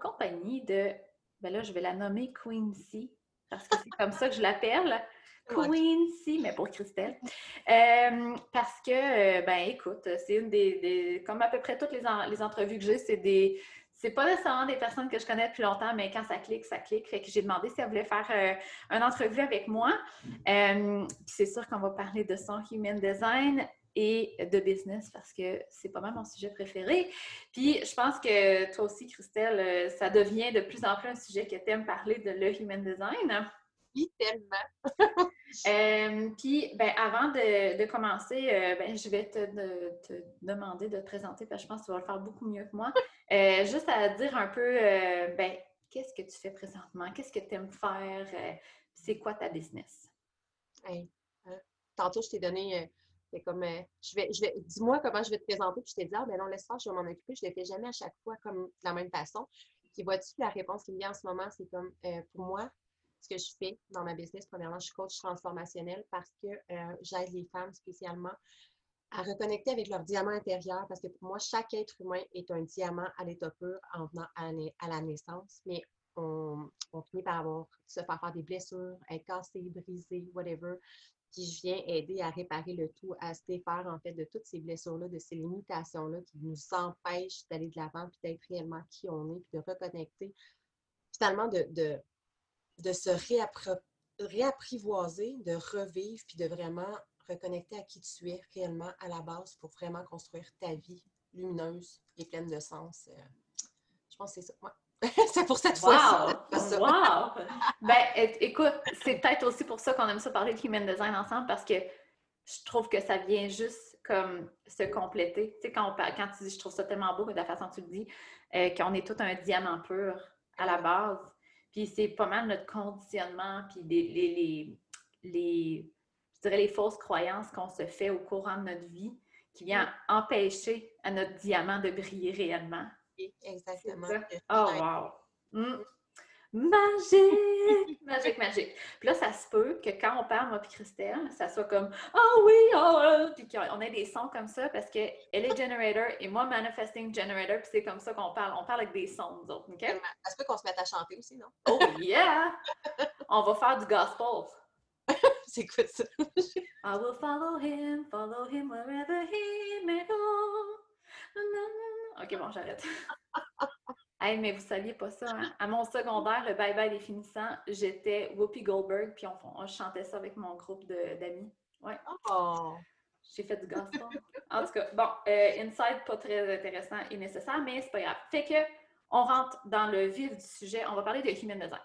Compagnie de, ben là, je vais la nommer Quincy, parce que c'est comme ça que je l'appelle. Quincy, mais pour Christelle. Euh, parce que, euh, ben écoute, c'est une des, Comme à peu près toutes les, les entrevues que j'ai, c'est des. C'est pas nécessairement des personnes que je connais depuis longtemps, mais quand ça clique, ça clique. Fait que j'ai demandé si elle voulait faire euh, une entrevue avec moi. c'est sûr qu'on va parler de son human design et de business parce que c'est pas mal mon sujet préféré. Puis je pense que toi aussi, Christelle, euh, ça devient de plus en plus un sujet que tu aimes parler de le human design. Oui, tellement. Euh, puis, ben, avant de, commencer, euh, ben, je vais te, demander de te présenter parce que je pense que tu vas le faire beaucoup mieux que moi. juste à dire un peu, ben, qu'est-ce que tu fais présentement? Qu'est-ce que tu aimes faire? c'est quoi ta business? tantôt, je t'ai donné c'est comme, euh, je vais, je vais, dis-moi comment je vais te présenter, puis je t'ai dit, ah, ben non, laisse faire, je vais m'en occuper. Je ne le fais jamais à chaque fois comme de la même façon. Puis vois-tu, la réponse qui me vient en ce moment, c'est comme, euh, pour moi, ce que je fais dans ma business, premièrement, je suis coach transformationnel parce que euh, j'aide les femmes spécialement à reconnecter avec leur diamant intérieur parce que pour moi, chaque être humain est un diamant à l'état pur en venant à, la naissance, mais on, on, finit par avoir, se faire faire des blessures, être cassé, brisé, whatever. Puis je viens aider à réparer le tout, à se défaire en fait de toutes ces blessures-là, de ces limitations-là qui nous empêchent d'aller de l'avant, puis d'être réellement qui on est, puis de reconnecter, finalement de, de, se réapprivoiser, de revivre, puis de vraiment reconnecter à qui tu es réellement à la base pour vraiment construire ta vie lumineuse et pleine de sens. Euh, je pense que c'est ça. c'est pour cette fois Wow! ben, écoute, c'est peut-être aussi pour ça qu'on aime ça parler de human design ensemble parce que je trouve que ça vient juste comme se compléter. Tu sais, quand, quand tu dis je trouve ça tellement beau de la façon que tu le dis, euh, qu'on est tout un diamant pur à la base. Puis c'est pas mal notre conditionnement, puis les, les, les, je dirais les fausses croyances qu'on se fait au courant de notre vie qui vient empêcher à notre diamant de briller réellement. Exactement. Oh, wow! Hmm. Magique! magique, magique. Puis là, ça se peut que quand on parle, moi puis Christelle, ça soit comme « Oh oui! Oh! Puis qu'on ait des sons comme ça parce qu'elle est generator et moi, manifesting generator, puis c'est comme ça qu'on parle. On parle avec des sons, nous autres, OK? Ça se peut qu'on se mette à chanter aussi, non? Oh yeah! on va faire du gospel. c'est quoi ça? I will follow him, follow him wherever he may go. OK, bon, j'arrête. hey, mais vous saviez pas ça, hein? À mon secondaire, le bye-bye des finissants, j'étais Whoopi Goldberg, puis on, chantait ça avec mon groupe d'amis. Ouais. Oh! J'ai fait du gospel. en tout cas, bon, euh, inside, pas très intéressant et nécessaire, mais c'est pas grave. Fait que, on rentre dans le vif du sujet. On va parler de human design.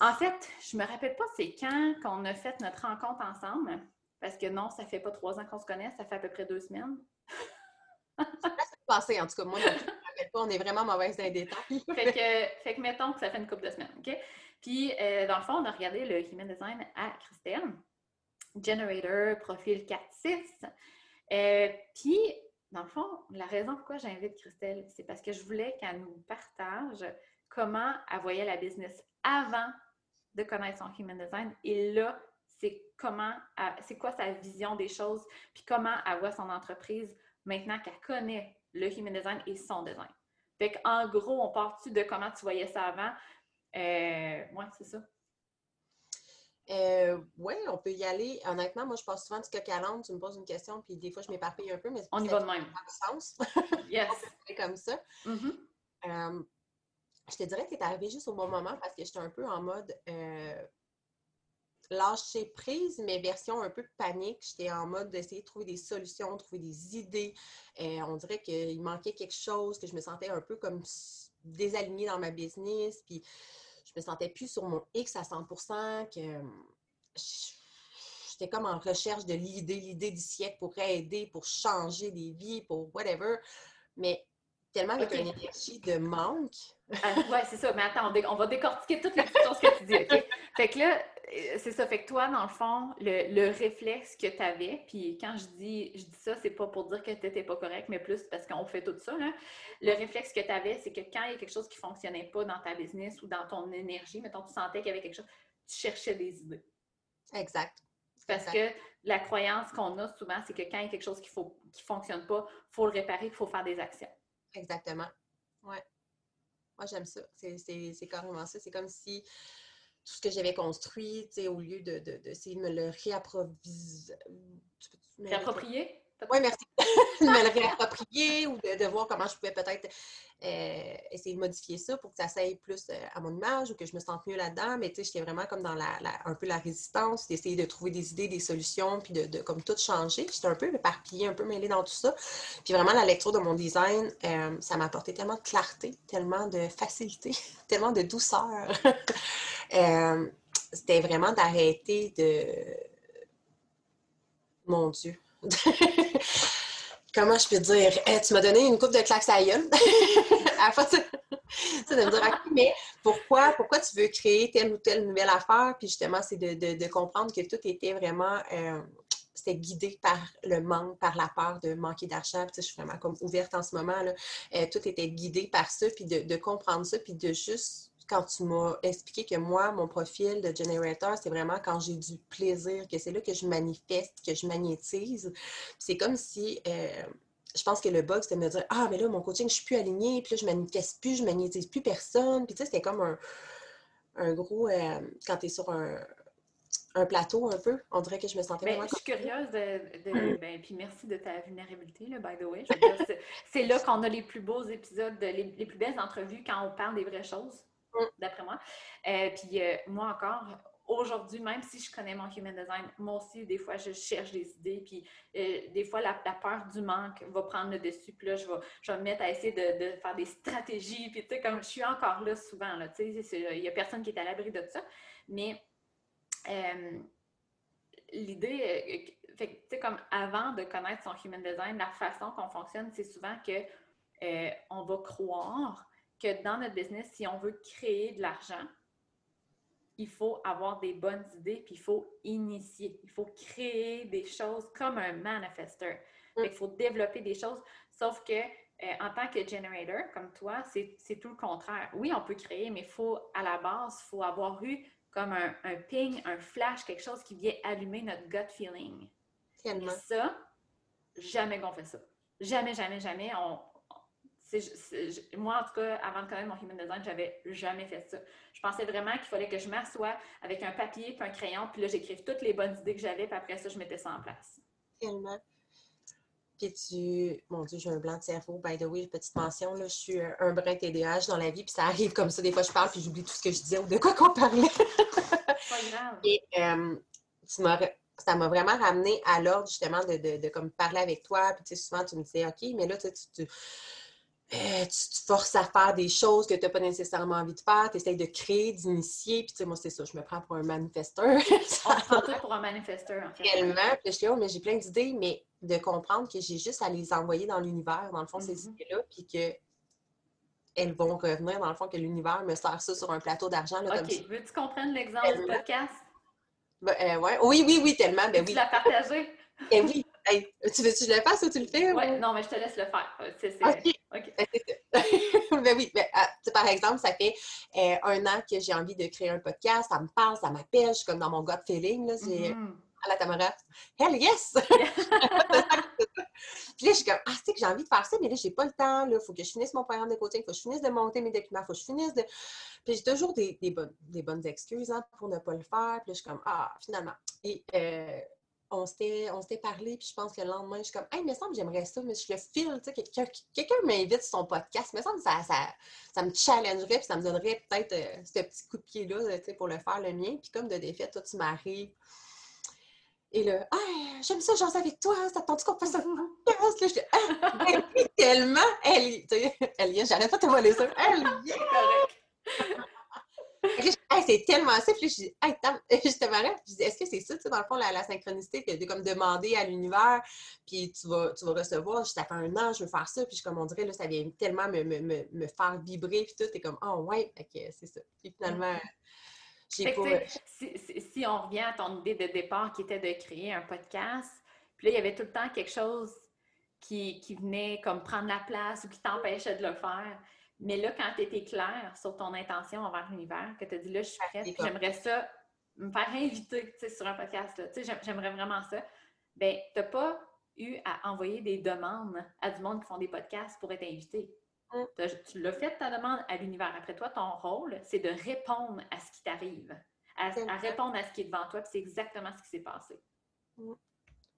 En fait, je me rappelle pas c'est quand qu'on a fait notre rencontre ensemble, parce que non, ça fait pas trois ans qu'on se connaît, ça fait à peu près deux semaines. ça en tout cas, moi, je ne pas, on est vraiment mauvaise dans les détails. fait, que, fait que mettons que ça fait une couple de semaines, OK? Puis, euh, dans le fond, on a regardé le Human Design à Christelle, Generator, profil 4-6. Euh, puis, dans le fond, la raison pourquoi j'invite Christelle, c'est parce que je voulais qu'elle nous partage comment elle voyait la business avant de connaître son Human Design. Et là, c'est comment, c'est quoi sa vision des choses, puis comment elle voit son entreprise maintenant qu'elle connaît le human design et son design. Fait qu'en gros, on part-tu de comment tu voyais ça avant? Euh, ouais, c'est ça. Euh, oui, on peut y aller. Honnêtement, moi, je passe souvent du coq à l'âne. Tu me poses une question, puis des fois, je m'éparpille un peu, mais on y va de même. sens. Yes. on comme ça. Mm-hmm. Euh, je te dirais que tu es arrivé juste au bon moment parce que j'étais un peu en mode euh, lâcher prise, mais version un peu panique. J'étais en mode d'essayer de trouver des solutions, trouver des idées. Euh, on dirait qu'il manquait quelque chose, que je me sentais un peu comme désalignée dans ma business. Puis je me sentais plus sur mon X à 100 que j'étais comme en recherche de l'idée, l'idée du siècle pour aider, pour changer des vies, pour whatever. Mais tellement avec une énergie de manque. Ah, oui, c'est ça. Mais attends, on, va décortiquer toutes les choses que tu dis, OK? Fait que là, c'est ça. Fait que toi, dans le fond, le, réflexe que tu avais, puis quand je dis, je dis ça, c'est pas pour dire que tu n'étais pas correct, mais plus parce qu'on fait tout ça. Là. Le réflexe que tu avais, c'est que quand il y a quelque chose qui ne fonctionnait pas dans ta business ou dans ton énergie, mettons, tu sentais qu'il y avait quelque chose, tu cherchais des idées. Exact. Parce que la croyance qu'on a souvent, c'est que quand il y a quelque chose qui ne qui fonctionne pas, il faut le réparer, il faut faire des actions. Exactement. Ouais. Moi, j'aime ça. C'est carrément ça. C'est comme si tout ce que j'avais construit, au lieu d'essayer de, de, de, me le réapprovisionner. Réapproprier? Oui, merci. de me le réapproprier ou de, voir comment je pouvais peut-être euh, essayer de modifier ça pour que ça s'aille plus euh, à mon image ou que je me sente mieux là-dedans. Mais tu sais, j'étais vraiment comme dans la, un peu la résistance, d'essayer de trouver des idées, des solutions, puis de, comme tout changer. J'étais un peu éparpillée, un peu mêlée dans tout ça. Puis vraiment, la lecture de mon design, euh, ça m'a apporté tellement de clarté, tellement de facilité, tellement de douceur. C'était vraiment d'arrêter de... Mon Dieu. comment je peux dire, tu m'as donné une coupe de claques à gueule. à force de, me dire, mais pourquoi, pourquoi tu veux créer telle ou telle nouvelle affaire? Puis justement, c'est de, comprendre que tout était vraiment, euh, c'était guidé par le manque, par la peur de manquer d'argent. Puis, je suis vraiment comme ouverte en ce moment. Euh, tout était guidé par ça, puis de, de comprendre ça, puis de juste quand tu m'as expliqué que moi, mon profil de generator, c'est vraiment quand j'ai du plaisir, que c'est là que je manifeste, que je magnétise. C'est comme si, euh, je pense que le bug, c'était de me dire, ah, mais là, mon coaching, je suis plus alignée, puis là, je manifeste plus, je magnétise plus personne. Puis tu sais, c'était comme un, gros, euh, quand tu es sur un, plateau un peu. On dirait que je me sentais vraiment. Je suis curieuse de. Ben, puis merci de ta vulnérabilité, là, by the way. C'est là qu'on a les plus beaux épisodes, les, les, plus belles entrevues quand on parle des vraies choses. D'après moi. Euh, puis euh, moi encore, aujourd'hui, même si je connais mon human design, moi aussi, des fois, je cherche des idées, puis euh, des fois, la, peur du manque va prendre le dessus, puis là, je vais, je me mettre à essayer de, faire des stratégies, puis tu sais, comme je suis encore là souvent, là, tu sais, il n'y a personne qui est à l'abri de ça, mais l'idée, tu sais, comme avant de connaître son human design, la façon qu'on fonctionne, c'est souvent que on va croire que dans notre business, si on veut créer de l'argent, il faut avoir des bonnes idées, puis il faut initier. Il faut créer des choses comme un manifesteur. Mm. Il faut développer des choses. Sauf que euh, en tant que generator, comme toi, c'est tout le contraire. Oui, on peut créer, mais il faut, à la base, il faut avoir eu comme un, ping, un flash, quelque chose qui vient allumer notre gut feeling. Tellement. ça, jamais qu'on fait ça. Jamais, jamais, jamais. On, moi, en tout cas, avant de connaître mon human design, j'avais jamais fait ça. Je pensais vraiment qu'il fallait que je m'assoie avec un papier puis un crayon, puis là, j'écrive toutes les bonnes idées que j'avais, puis après ça, je mettais ça en place. Tellement. Puis tu. Mon Dieu, j'ai un blanc de cerveau. By the way, petite mention, là, je suis un brin TDAH dans la vie, puis ça arrive comme ça. Des fois, je parle, puis j'oublie tout ce que je disais ou de quoi qu'on parlait. pas grave. Et euh, ça m'a vraiment ramené à l'ordre, justement, de, de, de, comme parler avec toi. Puis, tu sais, souvent, tu me disais, OK, mais là, tu, tu euh, tu te forces à faire des choses que tu n'as pas nécessairement envie de faire, tu essaies de créer, d'initier, puis tu sais, moi, c'est ça, je me prends pour un manifesteur. On prend tout pour un manifesteur, en fait. Tellement, puis je dis, oh, mais j'ai plein d'idées, mais de comprendre que j'ai juste à les envoyer dans l'univers, dans le fond, ces mm-hmm. idées-là, puis que elles vont revenir, dans le fond, que l'univers me sert ça sur un plateau d'argent. OK, veux-tu comprendre l'exemple du podcast? Ben, euh, ouais. Oui, oui, oui, tellement, ben oui. Tu l'as partagé? Eh oui, tu veux que je le fasse ou tu le fais? Oui, non, mais je te laisse le faire. OK. OK. Ben, ben oui, ben, ah, par exemple, ça fait euh, un an que j'ai envie de créer un podcast, ça me parle, ça m'appelle, je suis comme dans mon gut feeling. Là, c'est, mm-hmm. à la Tamara, hell yes! Puis là, je suis comme, ah, c'est que j'ai envie de faire ça, mais là, j'ai pas le temps. Il faut que je finisse mon programme de coaching, il faut que je finisse de monter mes documents, il faut que je finisse de. Puis j'ai toujours des, des, bonnes, des bonnes excuses hein, pour ne pas le faire. Puis là, je suis comme, ah, finalement. Et euh, on s'était parlé, puis je pense que le lendemain, je suis comme, hey, il me semble j'aimerais ça, mais je le file, tu sais, quelqu'un m'invite sur son podcast, il me semble que ça, ça, ça me challengerait, puis ça me donnerait peut-être euh, ce petit coup de pied-là, tu sais, pour le faire le mien. Puis comme de défaite, toi, tu m'arrives. Et là, ah, j'aime ça, j'en sais avec toi, ça te tente qu'on fasse un podcast? Là, je dis, ah, elle tellement, elle, tu sais, elle j'arrête pas de te voler ça, elle est. c'est tellement ça. Puis je dis, hey, je te marrais. Je dis, est-ce que c'est ça, tu sais, dans le fond, la, synchronicité, que de comme demander à l'univers, puis tu vas, tu vas recevoir, ça fait un an, je veux faire ça, puis je, comme on dirait, là, ça vient tellement me, me, me, faire vibrer, puis tout, t'es comme, oh ouais, ok, c'est ça. Puis finalement, j'ai pas... Si, si, on revient à ton idée de départ qui était de créer un podcast, puis là, il y avait tout le temps quelque chose qui, qui venait comme prendre la place ou qui t'empêchait de le faire. Mais là, quand tu étais clair sur ton intention envers l'univers, que tu as dit là, je suis prête, j'aimerais ça, me faire inviter sur un podcast, j'aimerais vraiment ça, ben tu n'as pas eu à envoyer des demandes à du monde qui font des podcasts pour être invité. Mm. Tu l'as fait ta demande à l'univers. Après toi, ton rôle, c'est de répondre à ce qui t'arrive, à, répondre à ce qui est devant toi. Puis c'est exactement ce qui s'est passé. Mm.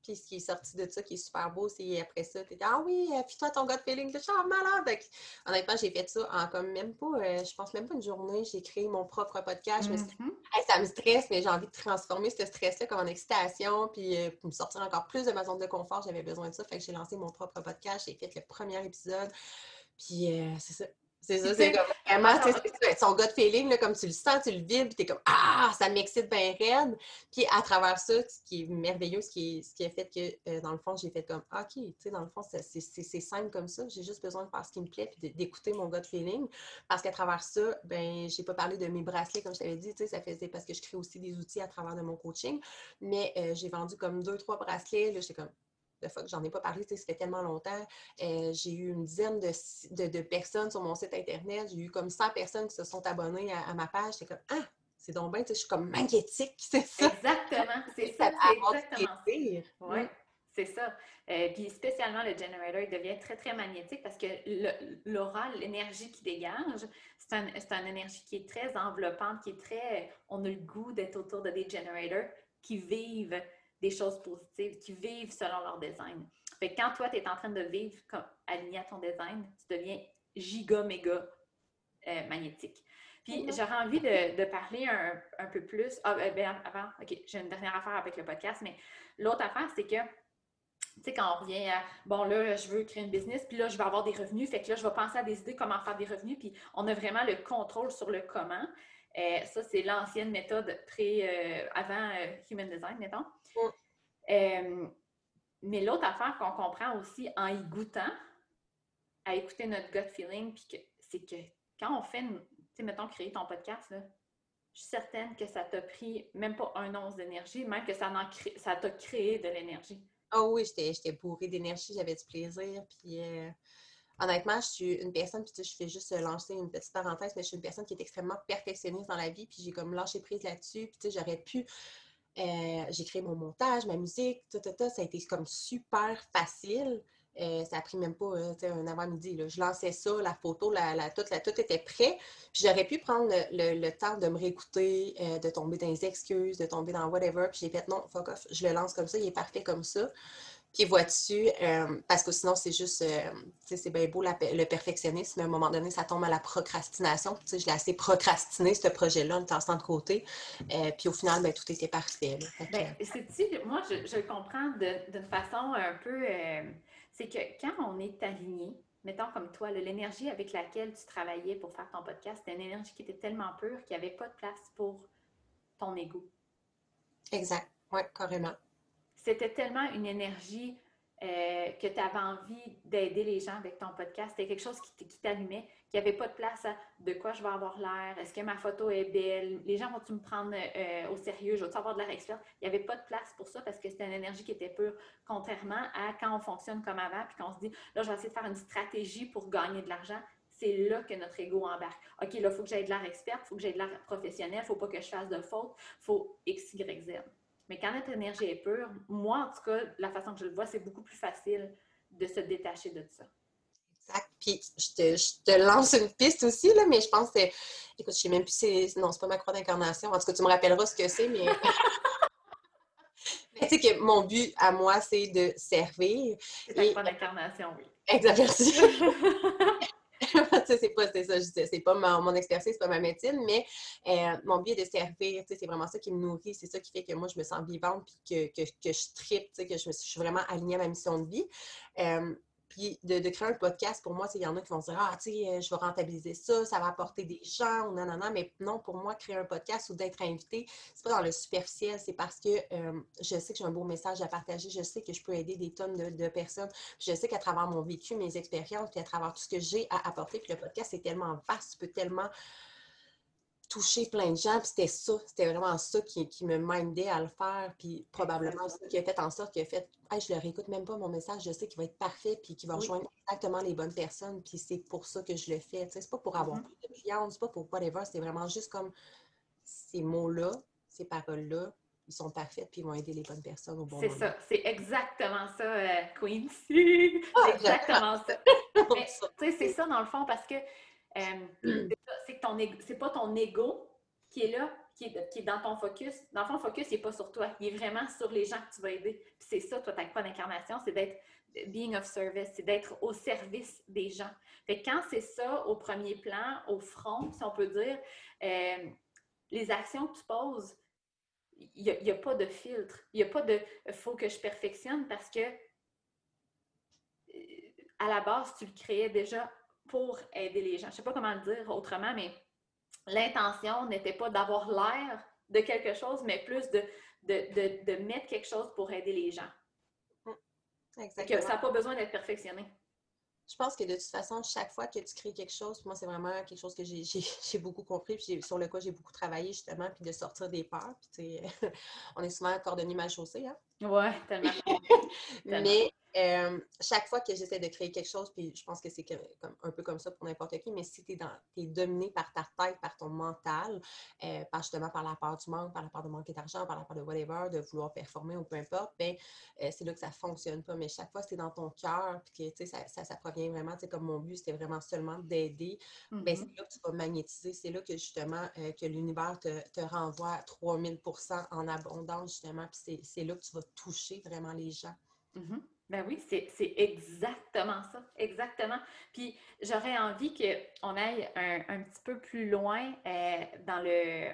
Puis ce qui est sorti de ça, qui est super beau, c'est après ça, tu Ah oui, puis toi, ton gut feeling, je suis malade. honnêtement, j'ai fait ça en comme même pas, euh, je pense même pas une journée, j'ai créé mon propre podcast. Mm-hmm. ça me stresse, mais j'ai envie de transformer ce stress-là comme en excitation, puis euh, pour me sortir encore plus de ma zone de confort, j'avais besoin de ça. Fait que j'ai lancé mon propre podcast, j'ai fait le premier épisode. Puis euh, c'est ça, c'est ça, c'est comme vraiment, son gut feeling, là, comme tu le sens, tu le vis, puis t'es comme Ah, ça m'excite bien raide. Puis à travers ça, ce qui est merveilleux, ce qui, ce qui a fait que, euh, dans le fond, j'ai fait comme OK, tu sais, dans le fond, c'est simple comme ça. J'ai juste besoin de faire ce qui me plaît, puis d'écouter mon gut feeling. Parce qu'à travers ça, ben, j'ai pas parlé de mes bracelets, comme je t'avais dit, tu sais, ça faisait parce que je crée aussi des outils à travers de mon coaching. Mais euh, j'ai vendu comme deux, trois bracelets. Là, j'étais comme de fois que j'en ai pas parlé, ça fait tellement longtemps. Euh, j'ai eu une dizaine de, personnes sur mon site Internet. J'ai eu comme 100 personnes qui se sont abonnées à, ma page. C'est comme, ah, c'est donc bien, je suis comme magnétique, c'est ça. Exactement, c'est ça. C'est exactement Oui, c'est ça. Euh, puis spécialement, le generator, il devient très, très magnétique parce que l'aura, l'énergie qui dégage, c'est une énergie qui est très enveloppante, qui est très... On a le goût d'être autour de des generators qui vivent des choses positives, qui vivent selon leur design. Fait quand toi, tu es en train de vivre comme aligné à ton design, tu deviens giga, méga euh, magnétique. Puis mm-hmm. j'aurais envie de, parler un, peu plus. Ah, ben, ben, avant, OK, j'ai une dernière affaire avec le podcast, mais l'autre affaire, c'est que, tu sais, quand on revient à, bon, là, je veux créer une business, puis là, je vais avoir des revenus, fait que là, je vais penser à des idées comment faire des revenus, puis on a vraiment le contrôle sur le comment. Euh, ça, c'est l'ancienne méthode pré, euh, avant Human Design, mettons. Euh, mais l'autre affaire qu'on comprend aussi en y goûtant, à écouter notre gut feeling, c'est que quand on fait, tu sais, mettons, créer ton podcast, je suis certaine que ça t'a pris même pas un once d'énergie, même que ça t'a créé de l'énergie. Oh oui, j'étais bourrée d'énergie, j'avais du plaisir. Puis euh, honnêtement, je suis une personne, puis je fais juste lancer une petite parenthèse, mais je suis une personne qui est extrêmement perfectionniste dans la vie, puis j'ai comme lâché prise là-dessus. Puis tu sais, j'aurais pu euh, j'ai créé mon montage, ma musique, tout, ça a été comme super facile. Euh, ça a pris même pas euh, un avant-midi. Je lançais ça, la photo, la, la, tout, la, tout était prêt. Puis j'aurais pu prendre le, temps de me réécouter, de tomber dans les excuses, de tomber dans whatever. Puis j'ai fait non, fuck off, je le lance comme ça, il est parfait comme ça. Puis vois-tu, euh, parce que sinon, c'est juste, euh, tu sais, c'est bien beau le perfectionnisme, mais à un moment donné, ça tombe à la procrastination. Tu sais, je l'ai assez procrastiné, ce projet-là, en étant de côté. Euh, puis au final, ben, tout était parfait. Ben, moi, je, je, le comprends d'une façon un peu. c'est que quand on est aligné, mettons comme toi, l'énergie avec laquelle tu travaillais pour faire ton podcast, c'était une énergie qui était tellement pure qu'il n'y avait pas de place pour ton ego. Exact. Oui, carrément c'était tellement une énergie euh, que tu avais envie d'aider les gens avec ton podcast. C'était quelque chose qui, t'allumait, qu'il n'y avait pas de place à de quoi je vais avoir l'air, est-ce que ma photo est belle, les gens vont-tu me prendre euh, au sérieux, je vais avoir de l'air expert. Il n'y avait pas de place pour ça parce que c'était une énergie qui était pure, contrairement à quand on fonctionne comme avant, puis qu'on se dit, là, je vais essayer de faire une stratégie pour gagner de l'argent. C'est là que notre ego embarque. OK, là, il faut que j'aie de l'air expert, il faut que j'aie de l'air professionnel, il ne faut pas que je fasse de fautes, il faut X. Mais quand notre énergie est pure, moi, en tout cas, la façon que je le vois, c'est beaucoup plus facile de se détacher de ça. Exact. Puis, je te, lance une piste aussi, là, mais je pense que, écoute, je sais même plus si non, c'est pas ma croix d'incarnation. En tout cas, tu me rappelleras ce que c'est, mais. mais tu sais que mon but à moi, c'est de servir. C'est ta croix d'incarnation, oui. Exact, merci. c'est pas ça, c'est pas mon, mon expertise, c'est pas ma médecine, mais euh, mon est de servir, c'est vraiment ça qui me nourrit, c'est ça qui fait que moi, je me sens vivante, puis que, que, je tripe, que je, je, suis vraiment alignée à ma mission de vie. Euh, puis de, créer un podcast, pour moi, il y en a qui vont se dire Ah, tu sais, euh, je vais rentabiliser ça, ça va apporter des gens, ou non, non, non. Mais non, pour moi, créer un podcast ou d'être invité, c'est pas dans le superficiel, c'est parce que euh, je sais que j'ai un beau message à partager, je sais que je peux aider des tonnes de, personnes, je sais qu'à travers mon vécu, mes expériences, puis à travers tout ce que j'ai à apporter, puis le podcast, c'est tellement vaste, tu peux tellement toucher plein de gens. Puis c'était ça, c'était vraiment ça qui, qui, me mindait à le faire. Puis probablement ça qui a fait en sorte qu'il a fait hey, je leur écoute même pas mon message, je sais qu'il va être parfait puis qu'il va rejoindre exactement les bonnes personnes. Puis c'est pour ça que je le fais. Tu sais, c'est pas pour avoir mm-hmm. plus de clients, c'est pas pour whatever, c'est vraiment juste comme ces mots-là, ces paroles-là ils sont parfaits puis ils vont aider les bonnes personnes au bon C'est moment. ça, c'est exactement ça, euh, Quincy. Ah, c'est exactement Ça. tu sais, c'est ça dans le fond parce que euh, c'est que ton pas ton ego qui est là, qui est, qui est dans ton focus. Dans le focus, il n'est pas sur toi. Il est vraiment sur les gens que tu vas aider. C'est ça, toi, ta croix d'incarnation, c'est d'être being of service, c'est d'être au service des gens. Fait quand c'est ça au premier plan, au front, si on peut dire, euh, les actions que tu poses, il n'y a, a pas de filtre. Il n'y a pas de faut que je perfectionne parce que euh, à la base, tu le créais déjà pour aider les gens. Je ne sais pas comment le dire autrement, mais l'intention n'était pas d'avoir l'air de quelque chose, mais plus de, de, de- de mettre quelque chose pour aider les gens. Que Exactement. ça n'a pas besoin d'être perfectionné. Je pense que de toute façon, chaque fois que tu crées quelque chose, moi, c'est vraiment quelque chose que j'ai- beaucoup compris, puis sur le quoi j'ai beaucoup travaillé, justement, puis de sortir des peurs. Puis, on est souvent cordonnier mal chaussé, hein? Ouais, tellement. Tellement. Mais euh, chaque fois que j'essaie de créer quelque chose, puis je pense que c'est comme, un peu comme ça pour n'importe qui, mais si tu es, dominé par ta tête, par ton mental, euh, par justement par la peur du manque, par la peur de manquer d'argent, par la peur de whatever, de vouloir performer ou peu importe, ben, euh, c'est là que ça ne fonctionne pas. Mais chaque fois que c'est dans ton cœur, puis que tu sais, ça, ça, ça provient vraiment, tu sais, comme mon but, c'était vraiment seulement d'aider, ben, Mhm. c'est là que tu vas magnétiser. C'est là que justement, euh, que l'univers te, te renvoie à 3000% en abondance, justement. Puis c'est- c'est là que tu vas toucher vraiment les gens. Mhm. Ben oui, c'est exactement ça, exactement. Puis j'aurais envie qu'on aille un, un petit peu plus loin euh, dans le...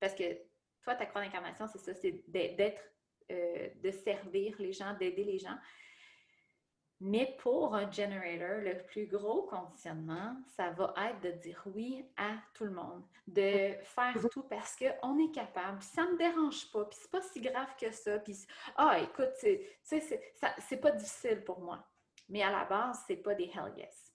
Parce que toi, ta croix d'incarnation, c'est ça, c'est d'être, d'être, euh, de servir les gens, d'aider les gens. Mais pour un generator, le plus gros conditionnement, ça va être de dire oui à tout le monde, de faire tout parce qu'on est capable, ça ne me dérange pas, puis c'est pas si grave que ça, puis ah, écoute, c'est- tu sais, c'est pas difficile pour moi. Mais à la base, c'est pas des hell yes.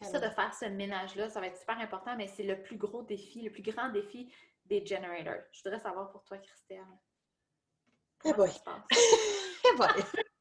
Ça, de faire ce ménage-là, ça va être super important, mais c'est le plus gros défi, le plus grand défi des generators. Je voudrais savoir pour toi, Christelle. Eh boy.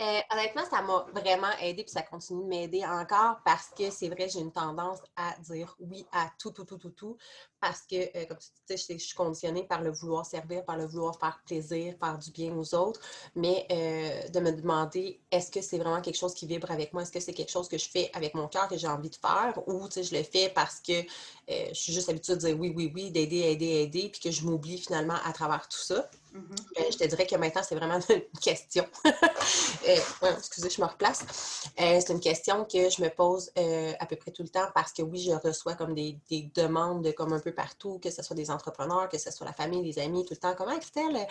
Euh, honnêtement, ça m'a vraiment aidé, puis ça continue de m'aider encore parce que c'est vrai, j'ai une tendance à dire oui à tout, tout, tout, tout, tout. Parce que, euh, comme tu sais, je, je suis conditionnée par le vouloir servir, par le vouloir faire plaisir, faire du bien aux autres. Mais euh, de me demander, est-ce que c'est vraiment quelque chose qui vibre avec moi? Est-ce que c'est quelque chose que je fais avec mon cœur, que j'ai envie de faire? Ou, je le fais parce que je suis juste habituée de dire oui, oui, oui, d'aider, aider, aider, puis que je m'oublie finalement à travers tout ça. Mhm. Euh, je te dirais que maintenant, c'est vraiment une question. Euh, excusez, je me replace. Euh, c'est une question que je me pose à peu près tout le temps parce que oui, je reçois comme des, des demandes de comme un peu partout, que ce soit des entrepreneurs, que ce soit la famille, des amis, tout le temps. Comment, Christelle,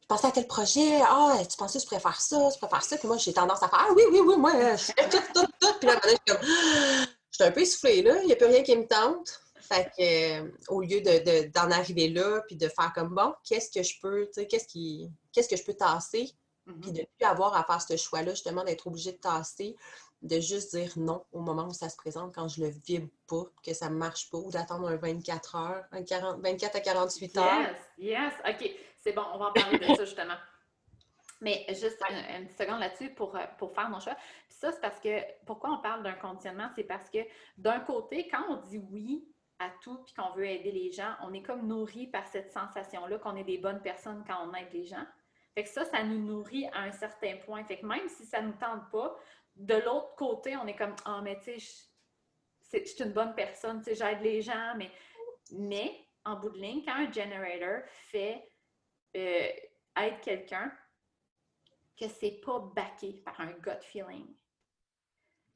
tu pensais à tel projet? Ah, tu pensais que tu pourrais faire ça, tu pourrais faire ça? Puis moi, j'ai tendance à faire Ah oui, oui, oui, moi, je fais tout, tout, tout. Puis là, je suis comme Je suis un peu essoufflée là, il n'y a plus rien qui me tente. Fait que, euh, au lieu de- de- d'en arriver là, puis de faire comme bon, qu'est-ce que je peux, tu sais, qu'est-ce qui, qu'est-ce que je peux tasser, Mhm. puis de ne plus avoir à faire ce choix-là, justement, d'être obligé de tasser, de juste dire non au moment où ça se présente, quand je le vibre pas, que ça ne marche pas, ou d'attendre un 24 heures, un 40 24 à 48 heures. Yes, yes. OK, c'est bon, on va en parler de ça justement. Mais juste une, seconde là-dessus pour, euh, pour faire mon choix. Puis ça, c'est parce que, pourquoi on parle d'un conditionnement? C'est parce que d'un côté, quand on dit oui à tout puis qu'on veut aider les gens, on est comme nourri par cette sensation-là qu'on est des bonnes personnes quand on aide les gens. Fait que ça, ça nous nourrit à un certain point. Fait que même si ça ne nous tente pas, de l'autre côté, on est comme Ah, mais tu sais, je- suis une bonne personne, tu sais, j'aide les gens, mais, mais en bout de ligne, quand un generator fait euh, aide quelqu'un, que c'est pas backé par un gut feeling.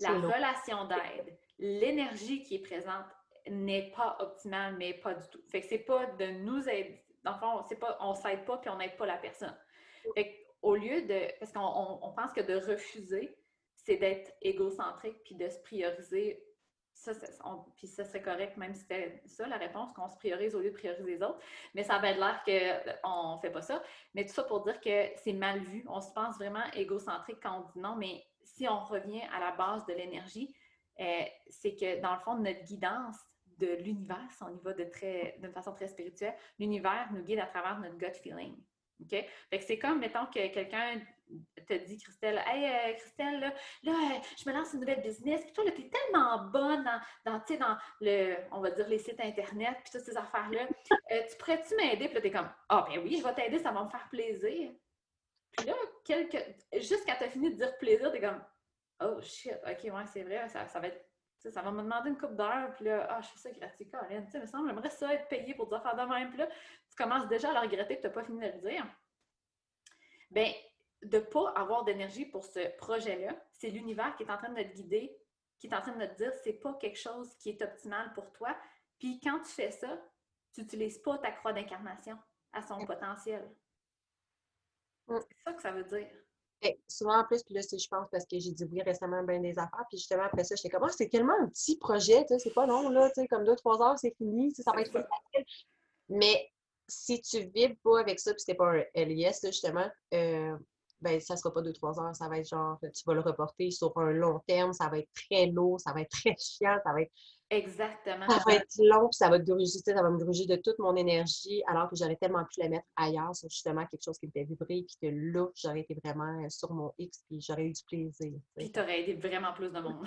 La relation d'aide, l'énergie qui est présente n'est pas optimale, mais pas du tout. Fait que c'est pas de nous aider. Dans le fond, on s'aide pas puis on n'aide pas la personne. Fait au lieu de. Parce qu'on on- on pense que de refuser, c'est d'être égocentrique puis de se prioriser. Ça, ça- correct, même si c'était ça la réponse, qu'on se priorise au lieu de prioriser les autres. Mais ça avait l'air qu'on ne fait pas ça. Mais tout ça pour dire que c'est mal vu. On se pense vraiment égocentrique quand on dit non. Mais si on revient à la base de l'énergie, euh, c'est que dans le fond, notre guidance de l'univers, on y va de très- d'une façon très spirituelle, l'univers nous guide à travers notre gut feeling. OK? Fait que c'est comme, mettons que quelqu'un te dit, Christelle, Hey, euh, Christelle, là, là, je me lance une nouvelle business. Puis toi, là, t'es tellement bonne dans, dans, dans le, on va dire, les sites Internet, puis toutes ces affaires-là. Euh, tu pourrais-tu m'aider? Puis là, t'es comme, ah, ben oui, je vais t'aider, ça va me faire plaisir. Puis là, quelques... juste quand t'as fini de dire plaisir, t'es comme, oh shit, ok, ouais, c'est vrai, ça, ça va être ça va me demander une coupe d'heure, puis là, ah, je fais ça gratuit, Colin. Tu sais, me semble, j'aimerais ça être payé pour dire faire de même. Puis là, tu commences déjà à le regretter que tu n'as pas fini de le dire. Bien, de ne pas avoir d'énergie pour ce projet-là, c'est l'univers qui est en train de te guider, qui est en train de te dire c'est pas quelque chose qui est optimal pour toi. Puis quand tu fais ça, tu n'utilises pas ta croix d'incarnation à son mm. potentiel. Mm. C'est ça que ça veut dire. Et souvent en plus, puis là, je pense parce que j'ai dit oui récemment bien des affaires, puis justement après ça, j'étais comme, ah, c'est tellement un petit projet, c'est pas long, là, tu sais, comme deux, trois heures, c'est fini, ça va être facile. Mais si tu vibres pas avec ça, puis c'était pas un LIS, justement, euh, ben, ça sera pas deux, trois heures, ça va être genre, tu vas le reporter sur un long terme, ça va être très lourd, ça va être très chiant, ça va être. Exactement. Ça va être long, puis ça va gruger, ça va me gruger de toute mon énergie, alors que j'aurais tellement pu la mettre ailleurs sur justement quelque chose qui me fait vibrer, puis que là, j'aurais été vraiment euh, sur mon X, puis j'aurais eu du plaisir. Puis t'aurais aidé vraiment plus de monde.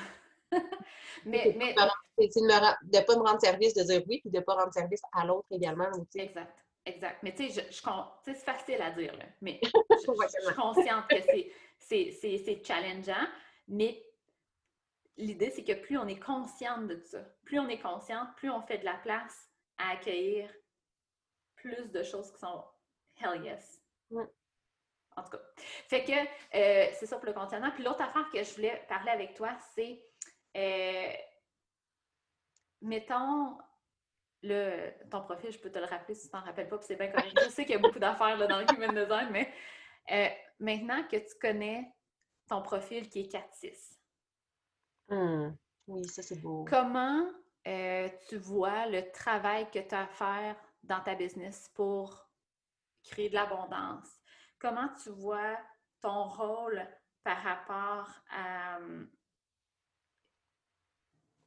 mais, mais... C'est de ne pas me rendre service, de dire oui, puis de ne pas rendre service à l'autre également. Aussi. Exact. Exact. Mais tu sais, c'est facile à dire, là, mais je, suis consciente que c'est challengeant, mais l'idée, c'est que plus on est consciente de ça, plus on est consciente, plus on fait de la place à accueillir plus de choses qui sont hell yes. En tout cas. Fait que euh, c'est ça pour le continent. Puis l'autre affaire que je voulais parler avec toi, c'est euh, mettons le, ton profil, je peux te le rappeler si tu t'en rappelles pas, puis c'est bien correct. Je sais qu'il y a beaucoup d'affaires dans le human design, mais euh, maintenant que tu connais ton profil qui est 4-6, hmm. oui, ça c'est beau. Comment euh, tu vois le travail que tu as à faire dans ta business pour créer de l'abondance? Comment tu vois ton rôle par rapport à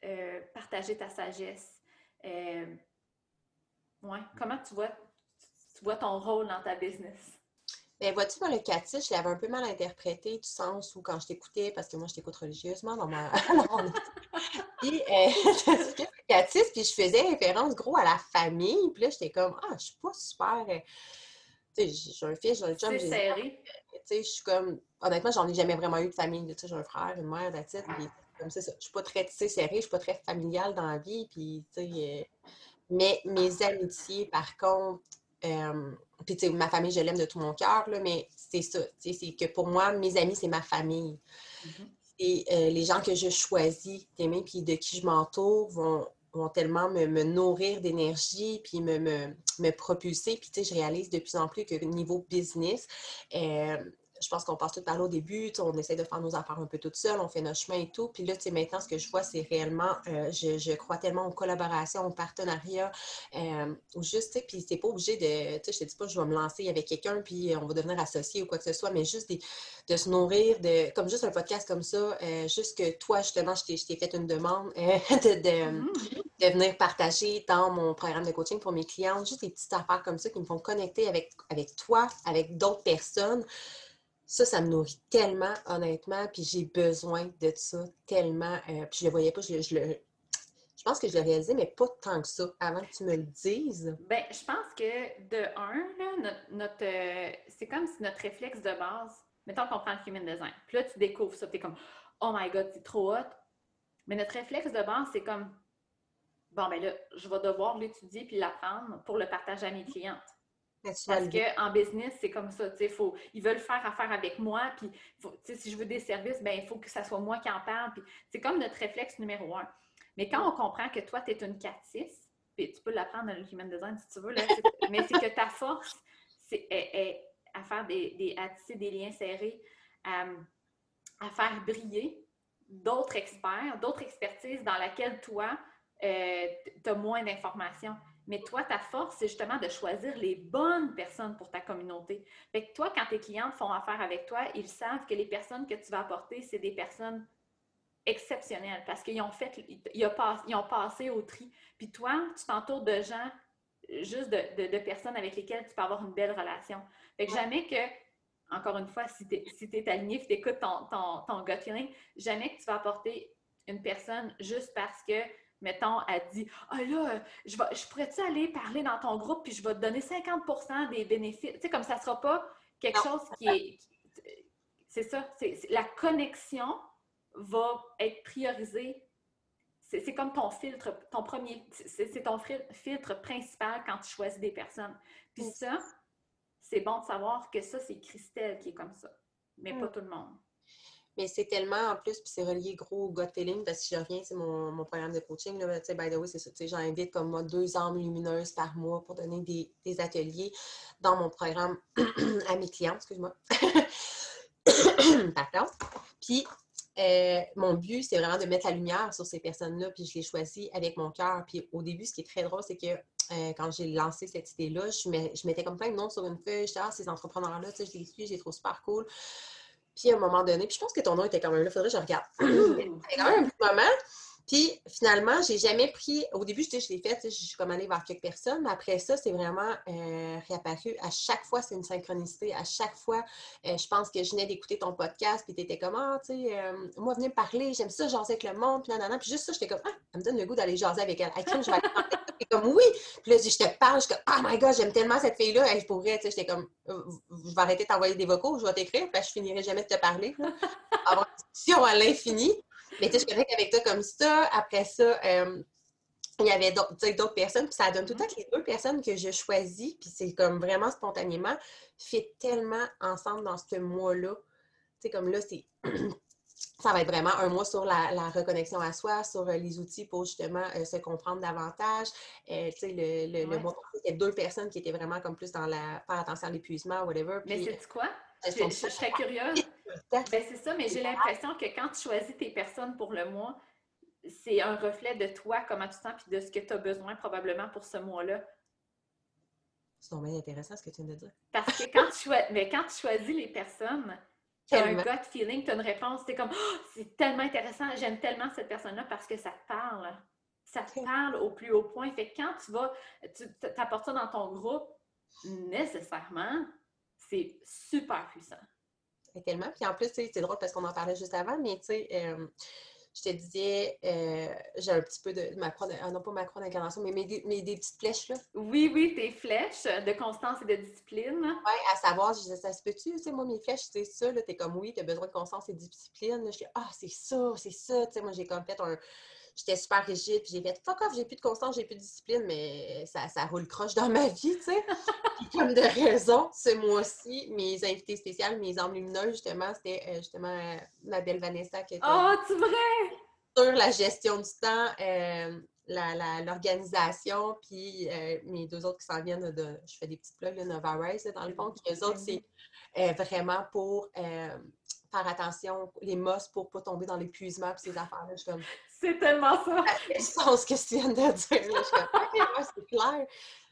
euh, partager ta sagesse? Euh, ouais, comment tu vois, tu vois ton rôle dans ta business? Bien, vois-tu, moi, le 4 je l'avais un peu mal interprété, du sens où quand je t'écoutais, parce que moi, je t'écoute religieusement dans ma. puis, euh, 4 puis je faisais référence gros à la famille, puis là, j'étais comme, ah, je suis pas super. Euh, tu sais, j'ai un fils, j'ai un chum. C'est serré. Tu sais, je suis comme. Honnêtement, j'en ai jamais vraiment eu de famille. Tu sais, j'ai un frère, une mère, la titre, puis comme ça, je suis pas très serrée, je suis pas très familiale dans la vie. Puis, euh, mais mes amitiés, par contre, euh, puis ma famille, je l'aime de tout mon cœur, mais c'est ça. C'est que pour moi, mes amis, c'est ma famille. Mm-hmm. Et euh, les gens que je choisis d'aimer puis de qui je m'entoure vont, vont tellement me, nourrir d'énergie puis me, me, me propulser. Puis, tu sais, je réalise de plus en plus que niveau business, je pense qu'on passe tout par là au début, on essaie de faire nos affaires un peu toutes seules, on fait notre chemin et tout. Puis là, maintenant, ce que je vois, c'est réellement, euh, je, crois tellement aux collaborations, aux partenariats, euh, ou juste, tu sais, puis c'est pas obligé de, tu sais, je te dis pas, je vais me lancer avec quelqu'un, puis on va devenir associé ou quoi que ce soit, mais juste de se nourrir, de, comme juste un podcast comme ça, euh, juste que toi, justement, je t'ai fait une demande de, mm-hmm. de, venir partager dans mon programme de coaching pour mes clients, juste des petites affaires comme ça qui me font connecter avec, avec toi, avec d'autres personnes ça, ça me nourrit tellement, honnêtement, puis j'ai besoin de ça tellement. Euh, puis je le voyais pas, je, je, le. Je pense que je le réalisais, mais pas tant que ça, avant que tu me le dises. Bien, je pense que de un, notre, euh, c'est comme si notre réflexe de base, mettons qu'on prend le human design, puis là, tu découvres ça, tu es comme Oh my God, c'est trop hot. Mais notre réflexe de base, c'est comme Bon, ben là, je vais devoir l'étudier puis l'apprendre pour le partager à mes clientes. Parce qu'en business, c'est comme ça. Faut, ils veulent faire affaire avec moi. Puis, si je veux des services, ben, il faut que ce soit moi qui en parle. C'est comme notre réflexe numéro un. Mais quand on comprend que toi, tu es une 4-6, puis tu peux l'apprendre dans le human design si tu veux, mais c'est que ta force, c'est à faire des, à tisser des liens serrés, à, à faire briller d'autres experts, d'autres expertises dans laquelle toi, euh, tu as moins d'informations. Mais toi, ta force, c'est justement de choisir les bonnes personnes pour ta communauté. Fait que toi, quand tes clientes font affaire avec toi, ils savent que les personnes que tu vas apporter, c'est des personnes exceptionnelles parce qu'ils ont fait, ils ont passé au tri. Puis toi, tu t'entoures de gens, juste de, personnes avec lesquelles tu peux avoir une belle relation. Fait que jamais que encore une fois, si tu es, si aligné, si tu écoutes ton, ton, ton gut feeling, jamais que tu vas apporter une personne juste parce que, mettons, elle dit Ah là, je, je pourrais-tu aller parler dans ton groupe puis je vais te donner 50% des bénéfices. Tu sais, comme ça ne sera pas quelque chose qui est. C'est ça, c'est, la connexion va être priorisée. C'est, comme ton filtre, ton premier, c'est, ton filtre principal quand tu choisis des personnes. Puis ça, c'est bon de savoir que ça, c'est Christelle qui est comme ça, mais pas mm. tout le monde. Mais c'est tellement en plus, puis c'est relié gros au gut feeling, parce que je reviens, c'est mon, mon, programme de coaching. Là, by the way, c'est ça. J'invite comme moi deux âmes lumineuses par mois pour donner des, des ateliers dans mon programme à mes clients, excuse-moi. Pardon. Puis euh, mon but, c'est vraiment de mettre la lumière sur ces personnes-là, puis je les choisis avec mon cœur. Puis au début, ce qui est très drôle, c'est que euh, quand j'ai lancé cette idée-là, je, mettais comme plein de noms sur une feuille. Je disais, ah, ces entrepreneurs-là, je les suis, j'ai trop super cool. Puis à un moment donné, puis je pense que ton nom était quand même là, faudrait que je regarde. C'est quand même un petit moment. Puis finalement, j'ai jamais pris. Au début, je, je l'ai fait, je suis comme allée voir quelques personnes, mais après ça, c'est vraiment euh, réapparu. À chaque fois, c'est une synchronicité. À chaque fois, euh, je pense que je venais d'écouter ton podcast, puis tu étais comme, ah, tu sais, euh, moi, venez me parler, j'aime ça, jaser avec le monde, puis nanana. Puis juste ça, j'étais comme, ah, elle me donne le goût d'aller jaser avec elle. je vais aller Comme, oui. Puis là, je te parle, je suis comme, oh my god, j'aime tellement cette fille-là, je pourrais, tu sais, j'étais comme, je vais arrêter de t'envoyer des vocaux, je vais t'écrire, puis je finirai jamais de te parler. Avoir une discussion à l'infini. Mais tu sais, je connecte avec toi comme ça. Après ça, euh, il y avait d'autres personnes, puis ça donne tout le temps que les deux personnes que je choisis, puis c'est comme vraiment spontanément, fit tellement ensemble dans ce mois-là. Tu sais, comme là, c'est. ça va être vraiment un mois sur la, reconnexion à soi, sur euh, les outils pour justement euh, se comprendre davantage. tu sais, le, le, mois, il y a deux personnes qui étaient vraiment comme plus dans la faire attention à l'épuisement, whatever. Mais c'est quoi? Je, je, serais curieuse. Ben, c'est ça, mais j'ai l'impression que quand tu choisis tes personnes pour le mois, c'est un reflet de toi, comment tu te sens, puis de ce que tu as besoin probablement pour ce mois-là. C'est bien intéressant ce que tu viens de dire. Parce que quand tu, mais quand tu choisis les personnes, tu as un gut feeling, tu as une réponse, c'est comme oh, c'est tellement intéressant, j'aime tellement cette personne-là parce que ça te parle. Ça te parle au plus haut point. Fait que quand tu vas, tu apportes ça dans ton groupe, nécessairement, c'est super puissant. Tellement. Puis en plus, c'est drôle parce qu'on en parlait juste avant, mais tu sais, euh, je te disais, euh, j'ai un petit peu de, ma croix, ah non pas ma croix d'incarnation, mais mes, des petites flèches là. Oui, oui, tes flèches de constance et de discipline. Oui, à savoir, je disais, ça se peut-tu, tu sais, moi, mes flèches, c'est ça, là, t'es comme oui, t'as besoin de constance et de discipline. je dis, ah, c'est ça, c'est ça, tu sais, moi, j'ai comme fait un j'étais super rigide, puis j'ai fait fuck off, j'ai plus de constance, j'ai plus de discipline, mais ça, ça roule croche dans ma vie, tu sais. puis comme de raison, ce mois-ci, mes invités spéciales, mes âmes lumineuses, justement, c'était euh, justement euh, ma belle Vanessa qui était. Oh, tu vrai? Sur la gestion du temps, euh, l'organisation, puis mes deux autres qui s'en viennent de. Je fais des petites plugs, de Nova Rise, dans le fond, puis eux autres, c'est vraiment pour faire attention, les mosses pour ne pas tomber dans l'épuisement et ces affaires-là. C'est tellement ça! Ça ce que tu viens de dire. Je comme, c'est clair.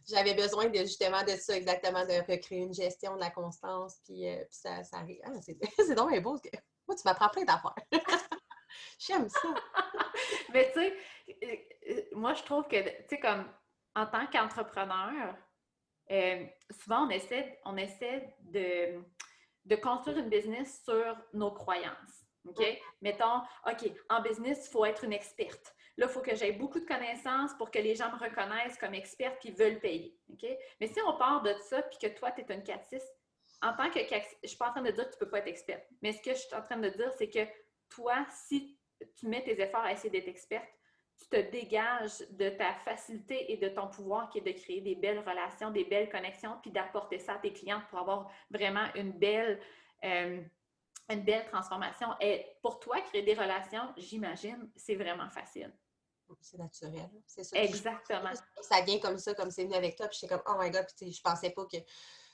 J'avais besoin de, justement de ça, exactement, de recréer une gestion de la constance, puis, euh, ça, ça arrive. Ah, c'est donc un beau. Moi, tu m'apprends plein d'affaires. J'aime ça. Mais tu sais, euh, euh, moi, je trouve que, tu sais, comme en tant qu'entrepreneur, souvent, on essaie, on essaie de de construire une business sur nos croyances. OK? Mettons, OK, en business, il faut être une experte. Là, il faut que j'aie beaucoup de connaissances pour que les gens me reconnaissent comme experte puis veulent payer. OK? Mais si on part de ça puis que toi, tu es une catiste, en tant que je ne suis pas en train de dire que tu ne peux pas être experte. Mais ce que je suis en train de dire, c'est que toi, si tu mets tes efforts à essayer d'être experte, tu te dégages de ta facilité et de ton pouvoir qui est de créer des belles relations, des belles connexions, puis d'apporter ça à tes clients pour avoir vraiment une belle, euh, une belle transformation. Et pour toi, créer des relations, j'imagine, c'est vraiment facile. C'est naturel, c'est ça. Exactement. Ça vient comme ça, comme c'est venu avec toi, puis j'étais comme, oh my God, puis je pensais pas que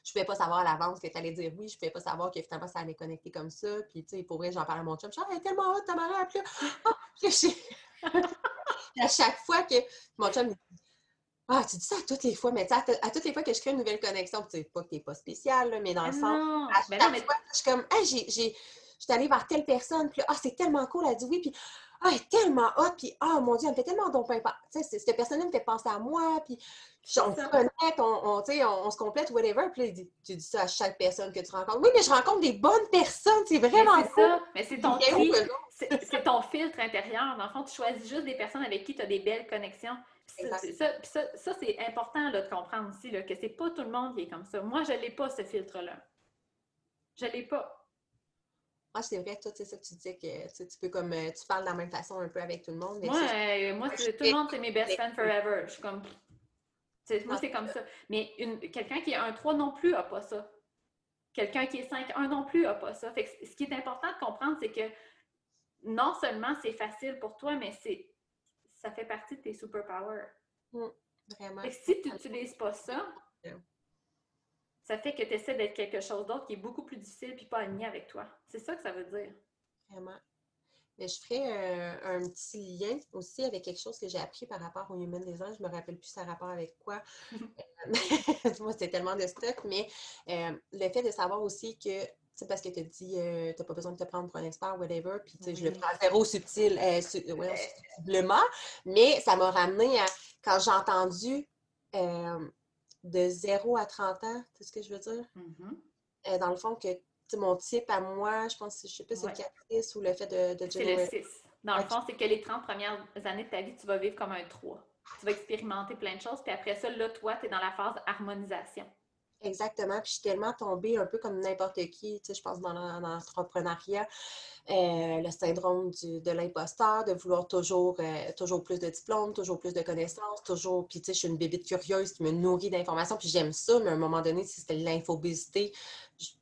je pouvais pas savoir à l'avance que tu allais dire oui, je pouvais pas savoir que finalement ça allait connecter comme ça. Puis, tu sais, pour vrai, j'en parlais à mon chum, je suis ah, tellement hot, ta puis là, à chaque fois que mon chum me dit Ah, tu dis ça à toutes les fois, mais à, à, toutes les fois que je crée une nouvelle connexion, tu sais pas que t'es pas spécial, mais dans le sens. À chaque fois, je suis comme, hey, j'ai. J'étais allée vers telle personne, puis ah, c'est tellement cool, elle dit oui, puis ah, elle est tellement hot, puis ah, mon Dieu, elle me fait tellement ton pain. Tu sais, cette personne-là me fait penser à moi, puis on se connecte, on, on, se complète, whatever. Puis là, tu dis ça à chaque personne que tu rencontres. Oui, mais je rencontre des bonnes personnes, c'est vraiment C'est ça, mais c'est ton, c'est ton filtre intérieur. Dans le fond, tu choisis juste des personnes avec qui tu as des belles connexions. Ça, ça, ça c'est important là, de comprendre aussi, là, que c'est pas tout le monde qui est comme ça. Moi, je l'ai pas, ce filtre-là. Je l'ai pas. Moi, c'est vrai, toi, c'est ça que tu disais que tu, peux comme euh, tu parles de la même façon un peu avec tout le monde. moi, euh, moi tout le monde, c'est mes best friends forever. Je suis comme. Moi, c'est comme ça. Mais quelqu'un qui est un 3 non plus n'a pas ça. Quelqu'un qui est 5-1 non plus n'a pas ça. Fait que ce qui est important de comprendre, c'est que non seulement c'est facile pour toi, mais c'est ça fait partie de tes superpowers. Mmh, vraiment. Et si tu n'utilises pas ça, ça fait que tu essaies d'être quelque chose d'autre qui est beaucoup plus difficile puis pas aligné avec toi. C'est ça que ça veut dire. Vraiment. Mais je ferai euh, un, petit lien aussi avec quelque chose que j'ai appris par rapport au Human Design. Je ne me rappelle plus ça rapport avec quoi. Euh, moi, c'est tellement de stock, mais euh, le fait de savoir aussi que c'est parce que tu as dit, tu n'as pas besoin de te prendre pour un expert, whatever, puis je le prends zéro subtil, subtilement, mais ça m'a ramené à quand j'ai entendu de 0 à 30 ans, c'est ce que je veux dire? Mm-hmm. dans le fond, que mon type à moi, je pense, je sais pas, c'est le 4 ou le fait de, de C'est le 6. Dans le fond, c'est que les 30 premières années de ta vie, tu vas vivre comme un 3. Tu vas expérimenter plein de choses, puis après ça, là, toi, tu es dans la phase harmonisation. Exactement. Puis je suis tellement tombée un peu comme n'importe qui, tu sais, je pense dans l'entrepreneuriat, euh, le syndrome de l'imposteur, de vouloir toujours, euh, toujours plus de diplômes, toujours plus de connaissances, toujours. Puis tu sais, je suis une bébite curieuse qui me nourrit d'informations, puis j'aime ça, mais à un moment donné, si c'était l'infobésité,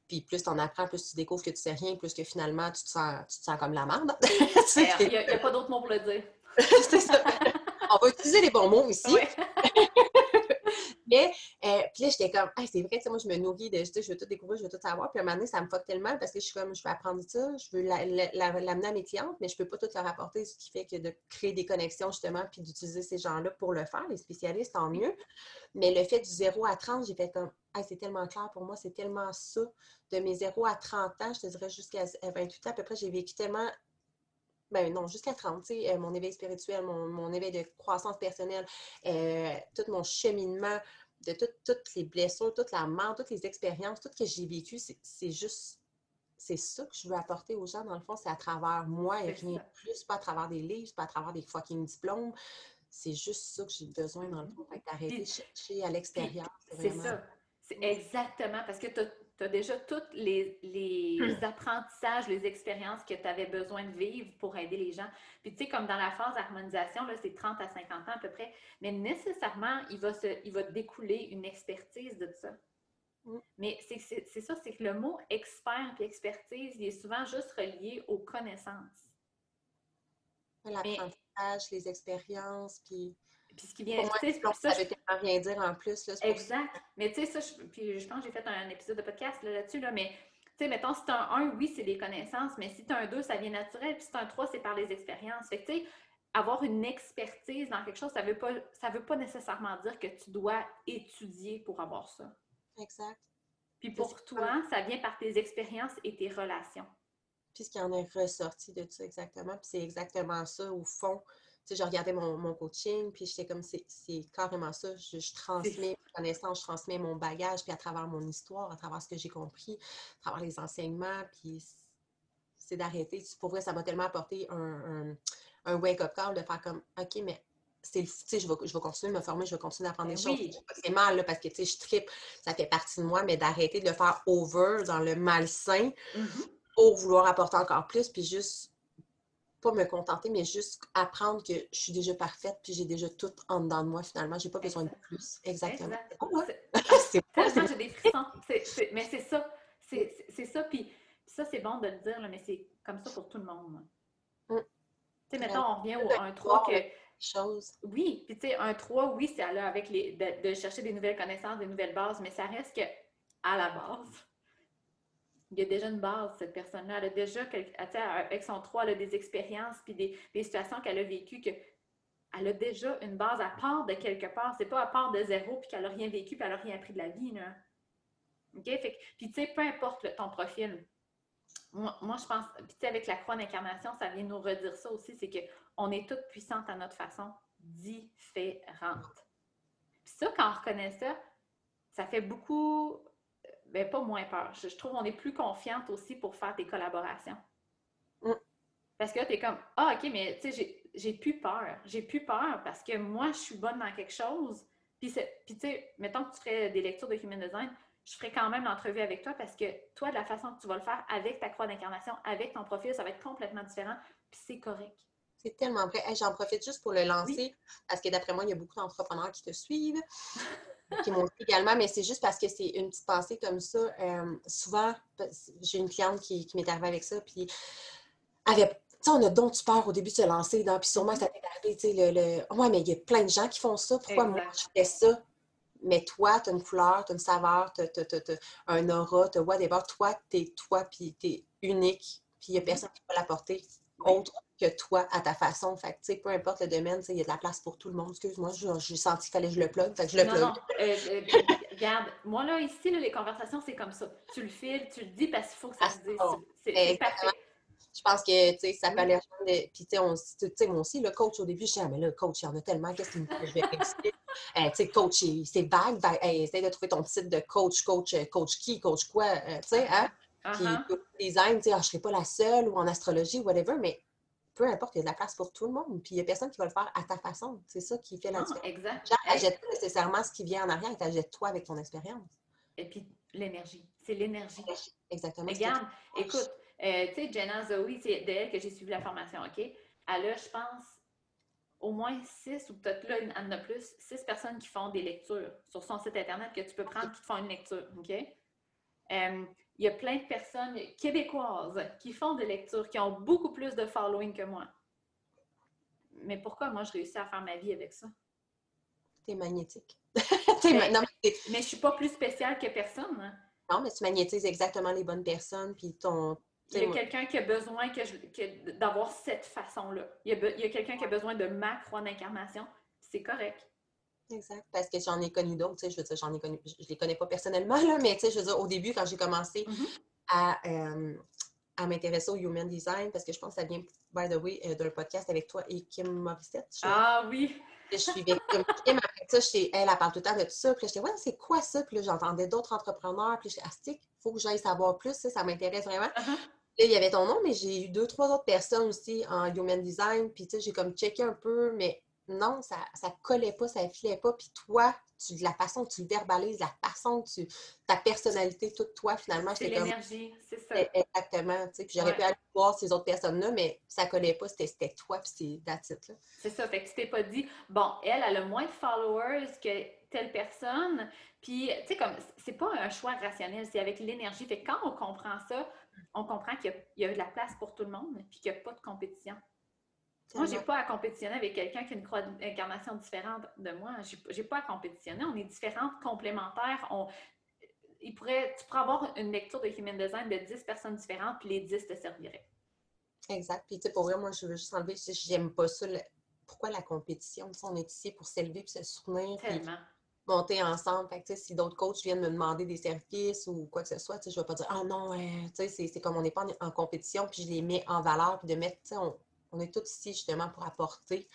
puis plus tu en apprends, plus tu découvres que tu sais rien, plus que finalement, tu te sens, tu te sens comme la merde. Il n'y a, pas d'autre mot pour le dire. c'est ça. On va utiliser les bons mots ici. Mais, euh, puis là, j'étais comme, ah, c'est vrai, moi, je me nourris de, je veux tout découvrir, je veux tout savoir. Puis à un moment donné, ça me fuck tellement parce que je suis comme, je veux apprendre ça, je veux l'amener à mes clientes, mais je peux pas tout leur apporter, ce qui fait que de créer des connexions, justement, puis d'utiliser ces gens-là pour le faire, les spécialistes, tant mieux. Mais le fait du 0 à 30, j'ai fait comme, ah, c'est tellement clair pour moi, c'est tellement ça. De mes 0 à 30 ans, je te dirais jusqu'à 28 ans, à peu près, j'ai vécu tellement ben non, jusqu'à 30, tu sais, euh, mon éveil spirituel, mon, éveil de croissance personnelle, euh, tout mon cheminement, de toutes les blessures, toute la mort, toutes les expériences, tout ce que j'ai vécu, c'est juste, c'est ça que je veux apporter aux gens, dans le fond, c'est à travers moi et rien de plus, pas à travers des livres, pas à travers des fucking diplômes. C'est juste ça que j'ai besoin, dans le fond, d'arrêter de chercher à l'extérieur. C'est ça. C'est exactement, parce que tu déjà tous les, les hmm. apprentissages, les expériences que tu avais besoin de vivre pour aider les gens. Puis, tu sais, comme dans la phase d'harmonisation, c'est 30 à 50 ans à peu près, mais nécessairement, il va, se, il va découler une expertise de ça. Hmm. Mais c'est ça, c'est que le mot expert et expertise, il est souvent juste relié aux connaissances. L'apprentissage, les expériences, puis puis ce qui vient. Pour moi, ça, ça veut rien dire en plus. Là, exact. Mais tu sais, ça, je, puis je pense que j'ai fait un, épisode de podcast là-dessus, là, mais tu sais, mettons, si tu as un 1, oui, c'est des connaissances, mais si tu as un 2, ça vient naturel, puis si tu as un 3, c'est par les expériences. Fait que tu sais, avoir une expertise dans quelque chose, ça ne veut, pas, ça veut pas nécessairement dire que tu dois étudier pour avoir ça. Exact. Puis pour toi, ça vient par tes expériences et tes relations. Puis ce qui en est ressorti de ça exactement, puis c'est exactement ça au fond sais, je regardais mon, coaching, puis j'étais comme, c'est carrément ça. Je, transmets mes connaissances, je transmets mon bagage, puis à travers mon histoire, à travers ce que j'ai compris, à travers les enseignements, puis c'est d'arrêter. Pour vrai, ça m'a tellement apporté un, wake-up call de faire comme, OK, mais c'est je vais, je vais continuer de me former, je vais continuer d'apprendre des ben choses. C'est mal, parce que, tu sais, je tripe, ça fait partie de moi, mais d'arrêter de le faire over dans le malsain mm-hmm. pour vouloir apporter encore plus, puis juste pas me contenter, mais juste apprendre que je suis déjà parfaite, puis j'ai déjà tout en dedans de moi finalement. J'ai pas besoin de plus. Exactement. c'est j'ai des frissons. mais c'est ça. C'est ça. Puis ça, c'est bon de le dire, mais c'est comme ça pour tout le monde. Mm. Tu sais, mettons, on revient au 1-3 que. Chose. Oui, puis tu sais, un 3, oui, c'est avec les, de, de, chercher des nouvelles connaissances, des nouvelles bases, mais ça reste que à la base, il y a déjà une base, cette personne-là. Elle a déjà, avec son 3, elle a des expériences puis des, situations qu'elle a vécues que elle a déjà une base à part de quelque part. C'est pas à part de zéro puis qu'elle n'a rien vécu puis elle n'a rien appris de la vie. OK? puis tu sais, peu importe ton profil, moi, je pense, puis avec la croix d'incarnation, ça vient nous redire ça aussi, c'est qu'on est toutes puissantes à notre façon différente. Puis ça, quand on reconnaît ça, ça fait beaucoup, ben pas moins peur. Je, trouve qu'on est plus confiante aussi pour faire des collaborations. Mm. Parce que là, tu es comme, ah, OK, mais tu sais, j'ai plus peur. J'ai plus peur parce que moi, je suis bonne dans quelque chose. Puis, tu sais, mettons que tu ferais des lectures de Human Design, je ferai quand même l'entrevue avec toi parce que toi, de la façon que tu vas le faire avec ta croix d'incarnation, avec ton profil, ça va être complètement différent. Puis c'est correct. C'est tellement vrai. J'en profite juste pour le lancer parce que d'après moi, il y a beaucoup d'entrepreneurs qui te suivent, qui m'ont également, mais c'est juste parce que c'est une petite pensée comme ça. Euh, souvent, j'ai une cliente qui, m'est arrivée avec ça, puis avait tu sais, on a donc tu peur au début de se lancer, puis sûrement ça t'est arrivé, tu sais, le, Ouais, mais il y a plein de gens qui font ça. Pourquoi moi, je fais ça? mais toi, tu as une couleur, tu as une saveur, tu as, un aura, tu as whatever. Toi, tu es toi, puis tu es unique, puis il n'y a personne qui peut l'apporter autre que toi à ta façon. Fait que, peu importe le domaine, il y a de la place pour tout le monde. Excuse-moi, j'ai senti qu'il fallait que je le plug, fait que je le non, plug. Non, euh, euh, regarde, moi là, ici, les conversations, c'est comme ça. Tu le files, tu le dis parce qu'il faut que ça se dise. C'est parfait je pense que, tu sais, ça peut aller de... Puis, tu sais, moi aussi, le coach, au début, je disais, ah, mais là, le coach, il y en a tellement, qu'est-ce qu'il? Je vais expliquer. Euh, tu sais, coach, c'est vague, vague. essaye de trouver ton titre de coach, coach, euh, coach qui, coach quoi, tu sais, hein? Puis, uh-huh. design, tu sais, ah, je ne serai pas la seule, ou en astrologie, whatever, mais peu importe, il y a de la place pour tout le monde. Puis il n'y a personne qui va le faire à ta façon. C'est ça qui fait la différence. Exact. Hey. pas nécessairement ce qui vient en arrière, t'achètes toi avec ton expérience. Et puis l'énergie. C'est l'énergie. Exactement. Regarde, écoute, euh, tu sais, Jenna Zoe, c'est d'elle que j'ai suivi la formation, OK? Elle a, je pense, au moins six, ou peut-être là, y en a plus, six personnes qui font des lectures sur son site Internet que tu peux prendre qui te font une lecture, OK? Euh, il y a plein de personnes québécoises qui font des lectures, qui ont beaucoup plus de following que moi. Mais pourquoi moi, je réussis à faire ma vie avec ça? T'es magnétique. mais, non, mais, je ne suis pas plus spéciale que personne. Hein. Non, mais tu magnétises exactement les bonnes personnes, puis ton, il y a quelqu'un qui a besoin que d'avoir cette façon-là. Il y a, quelqu'un qui a besoin de ma croix d'incarnation. C'est correct. Exact. Parce que j'en ai connu d'autres, tu sais, je veux dire, j'en ai connu, je les connais pas personnellement, là, mais tu sais, je veux dire, au début, quand j'ai commencé mm-hmm. euh, à, m'intéresser au human design, parce que je pense que ça vient, by the way, euh, d'un podcast avec toi et Kim Morissette. Ah oui! Je suis Kim, après ça, elle, elle parle tout le temps de tout ça. Puis là, j'étais, ouais, c'est quoi ça? Puis là, j'entendais d'autres entrepreneurs. Puis j'étais, ah, il faut que j'aille savoir plus, ça, ça m'intéresse vraiment. Uh-huh il y avait ton nom, mais j'ai eu deux, trois autres personnes aussi en human design. Puis, tu sais, j'ai comme checké un peu, mais non, ça ne collait pas, ça ne filait pas. Puis toi, tu, la façon que tu le verbalises, la façon que tu. ta personnalité, toute toi, finalement. C'est l'énergie, c'est ça. Exactement. Tu sais, puis j'aurais pu aller voir ces autres personnes-là, mais ça ne collait pas, c'était toi, puis c'est it, C'est ça. Fait que tu t'es pas dit, bon, elle, elle a moins de followers que telle personne. Puis, tu sais, comme, c'est pas un choix rationnel, c'est avec l'énergie. Fait que quand on comprend ça, on comprend qu'il y, a de la place pour tout le monde, puis qu'il n'y a pas de compétition. Moi, je n'ai pas à compétitionner avec quelqu'un qui a une croix d'incarnation différente de moi. Je n'ai pas à compétitionner. On est différentes, complémentaires. On, il pourrait, tu pourrais avoir une lecture de Human Design de 10 personnes différentes, puis les 10 te serviraient. Exact. Puis, tu sais, pour vrai, moi, je veux juste enlever, j'aime pas ça. Pourquoi la compétition? on est ici pour s'élever et se soutenir. Tellement monter ensemble. Fait si d'autres coachs viennent me demander des services ou quoi que ce soit, je ne vais pas dire Ah non, c'est comme on n'est pas en, compétition, puis je les mets en valeur, puis de mettre, on, on, est tous ici justement pour apporter.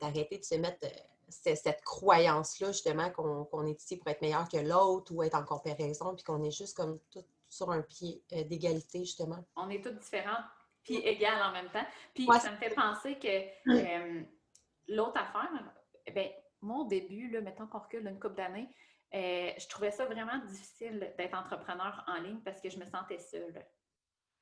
d'arrêter de se mettre euh, cette croyance-là, justement, qu'on est ici pour être meilleur que l'autre ou être en comparaison, puis qu'on est juste comme tout sur un pied euh, d'égalité, justement. On est toutes différentes, puis égales en même temps. Puis ça me fait penser que euh, l'autre affaire, ben, moi, au début, là, mettons qu'on recule une couple d'années, euh, je trouvais ça vraiment difficile d'être entrepreneur en ligne parce que je me sentais seule.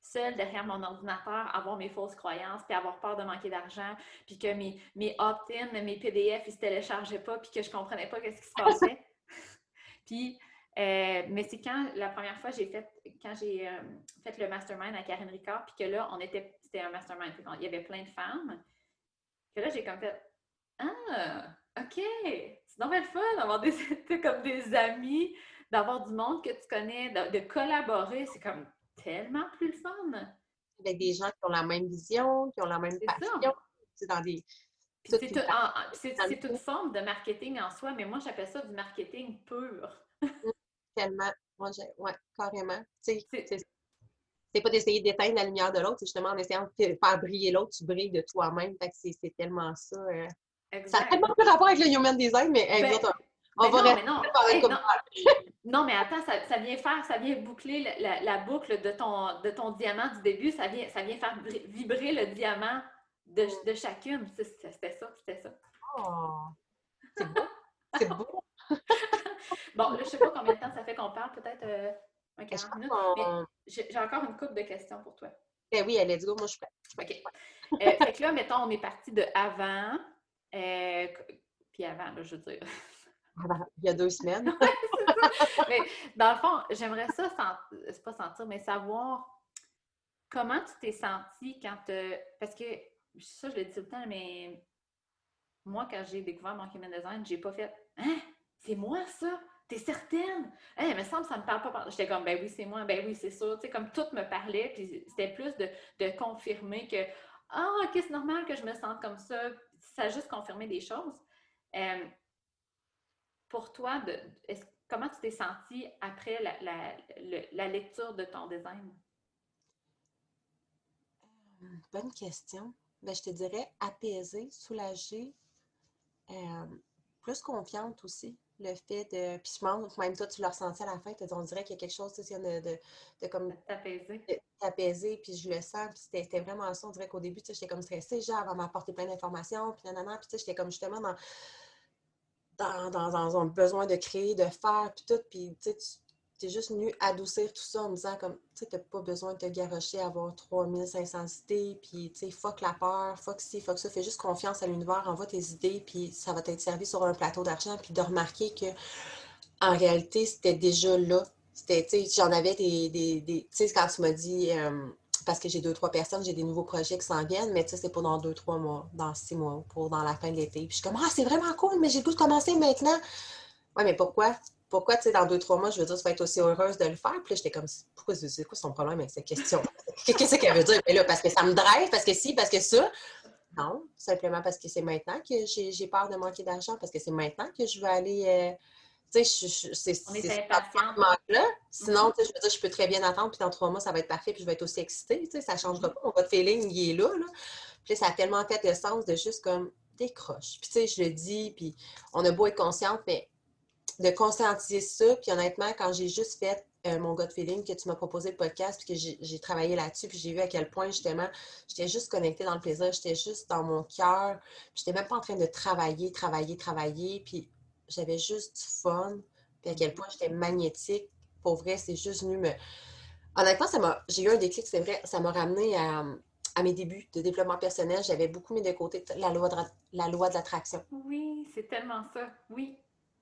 Seule derrière mon ordinateur, avoir mes fausses croyances, puis avoir peur de manquer d'argent, puis que mes, mes opt-in, mes PDF, ils ne se téléchargeaient pas, puis que je ne comprenais pas ce qui se passait. puis, euh, mais c'est quand la première fois j'ai fait, quand j'ai euh, fait le mastermind à Karine Ricard, puis que là, on était, c'était un mastermind, il y avait plein de femmes, que là, j'ai comme fait, ah, OK! C'est normal fun d'avoir des, comme des amis, d'avoir du monde que tu connais, de, collaborer. C'est comme tellement plus le fun. Avec des gens qui ont la même vision, qui ont la même passion. C'est dans des. C'est une forme de marketing en soi, mais moi, j'appelle ça du marketing pur. Tellement. Moi, ouais, carrément. C'est pas d'essayer d'éteindre la lumière de l'autre, c'est justement en essayant de faire briller l'autre, tu brilles de toi-même. C'est tellement ça. Euh, ça a tellement plus rapport avec le human design, mais ben, on va non, mais non. non. mais attends, ça, vient faire, ça vient boucler la, boucle de ton, de ton diamant du début, ça vient, ça vient faire vibrer le diamant de, de chacune. C'était ça, c'était ça. Oh, c'est beau. C'est beau. bon, là, je sais pas combien de temps ça fait qu'on parle, peut-être euh, un 40 minutes. j'ai encore une couple de questions pour toi. Ben oui, let's go, moi je suis prête. OK. Euh, fait que là, mettons, on est parti de avant, euh, puis avant, là, je veux dire. Il y a deux semaines. mais dans le fond, j'aimerais ça, c'est pas sentir, mais savoir comment tu t'es senti quand. parce que ça, je le dis tout le temps, mais moi, quand j'ai découvert mon human design, j'ai pas fait Hein? C'est moi ça? T'es certaine? Hein, il me semble que ça me parle pas. J'étais comme ben oui, c'est moi, ben oui, c'est ça. Tu sais, comme tout me parlait, puis c'était plus de, confirmer que Ah, ok, c'est normal que je me sente comme ça. Ça a juste confirmé des choses. Euh, pour toi, de, comment tu t'es sentie après la, lecture de ton design? Euh, bonne question. Ben, je te dirais apaisée, soulagée, euh, plus confiante aussi. Le fait de. Puis je pense, même toi, tu l'as ressenti à la fin, on dirait qu'il y a quelque chose de, de, de comme. T'apaiser. puis je le sens. Puis c'était vraiment ça. On dirait qu'au début, j'étais comme stressée, genre, elle va m'apporter plein d'informations, puis nanana. Puis j'étais comme justement dans dans, un besoin de créer, de faire, puis tout. Puis tu es juste venu adoucir tout ça en me disant comme, tu sais, pas besoin de te garocher à avoir 3500 idées, puis tu sais, fuck la peur, fuck ci, fuck ça, fais juste confiance à l'univers, envoie tes idées, puis ça va t'être servi sur un plateau d'argent, puis de remarquer que en réalité, c'était déjà là. C'était, tu sais, j'en avais des, des, tu sais, quand tu m'as dit, euh, parce que j'ai deux, trois personnes, j'ai des nouveaux projets qui s'en viennent, mais tu sais, c'est pour dans deux, trois mois, dans six mois, pour dans la fin de l'été. Puis je suis comme, ah, c'est vraiment cool, mais j'ai le goût de commencer maintenant. Ouais, mais pourquoi? Pourquoi, tu sais, dans deux, trois mois, je veux dire, tu vas être aussi heureuse de le faire? Puis là, j'étais comme, pourquoi, c'est quoi son problème avec cette question? Qu'est-ce qu'elle veut dire? Mais là, parce que ça me drive, parce que si, parce que ça. Non, simplement parce que c'est maintenant que j'ai peur de manquer d'argent, parce que c'est maintenant que je veux aller. Euh, tu sais, c'est là. Sinon, mm-hmm. tu sais, je veux dire, je peux très bien attendre, puis dans trois mois, ça va être parfait, puis je vais être aussi excitée. Tu sais, ça ne changera mm-hmm. pas. Mon votre feeling, il est là, là. Puis ça a tellement fait de sens de juste comme décroche. Puis tu sais, je le dis, puis on a beau être consciente, mais de conscientiser ça, puis honnêtement, quand j'ai juste fait euh, mon gut feeling, que tu m'as proposé le podcast, puis que j'ai travaillé là-dessus, puis j'ai vu à quel point, justement, j'étais juste connectée dans le plaisir, j'étais juste dans mon cœur, puis j'étais même pas en train de travailler, travailler, travailler, puis j'avais juste du fun, puis à quel point j'étais magnétique. Pour vrai, c'est juste venu me. Honnêtement, ça m'a. J'ai eu un déclic, c'est vrai, ça m'a ramené à, mes débuts de développement personnel. J'avais beaucoup mis de côté la loi de, la loi de l'attraction. Oui, c'est tellement ça, oui.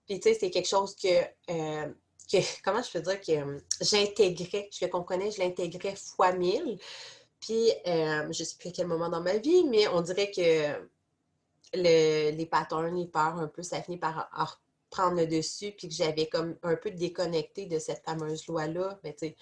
Puis tu sais, c'est quelque chose que, euh, que, comment je peux dire, que euh, j'intégrais, je le comprenais, je l'intégrais fois mille. Puis, euh, je ne sais plus à quel moment dans ma vie, mais on dirait que les patterns, les peurs un peu, ça finit par prendre le dessus, puis que j'avais comme un peu déconnecté de cette fameuse loi-là. Mais tu sais,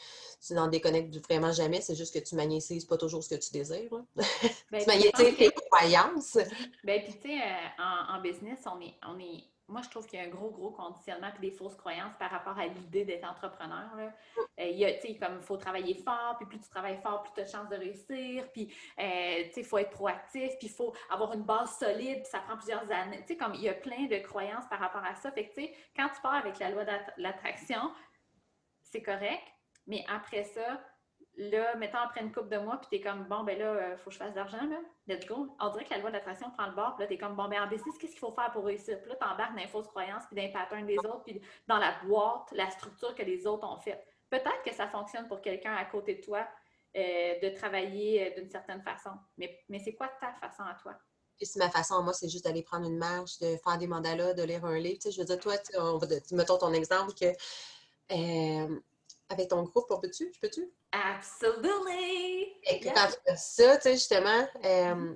tu n'en déconnectes vraiment jamais, c'est juste que tu magnétises pas toujours ce que tu désires. Ben, tu magnétises tes croyances. Ben, puis tu sais, euh, en, en, business, on est, on est moi, je trouve qu'il y a un gros, gros conditionnement et des fausses croyances par rapport à l'idée d'être entrepreneur. Là. Euh, il y a, tu sais, comme il faut travailler fort, puis plus tu travailles fort, plus tu as de chances de réussir, puis, euh, tu sais, il faut être proactif, puis il faut avoir une base solide, puis ça prend plusieurs années. Tu sais, comme il y a plein de croyances par rapport à ça. Fait que, tu sais, quand tu pars avec la loi de l'attraction, c'est correct, mais après ça, là, mettons après une coupe de mois, puis t'es comme, bon, ben là, il euh, faut que je fasse de l'argent, là, let's go. On dirait que la loi de l'attraction prend le bord, puis là, t'es comme, bon, ben en business, qu'est-ce qu'il faut faire pour réussir? Puis là, t'embarques dans les fausses croyances, puis dans les patterns des autres, puis dans la boîte, la structure que les autres ont faite. Peut-être que ça fonctionne pour quelqu'un à côté de toi euh, de travailler euh, d'une certaine façon, mais, mais c'est quoi ta façon à toi? Puis si ma façon, moi, c'est juste d'aller prendre une marche, de faire des mandalas, de lire un livre. Tu sais, je veux dire, toi, on mettons ton exemple que avec ton groupe, on peut-tu? Je peux-tu? Absolutely! Et quand tu fais ça, tu sais, justement, euh,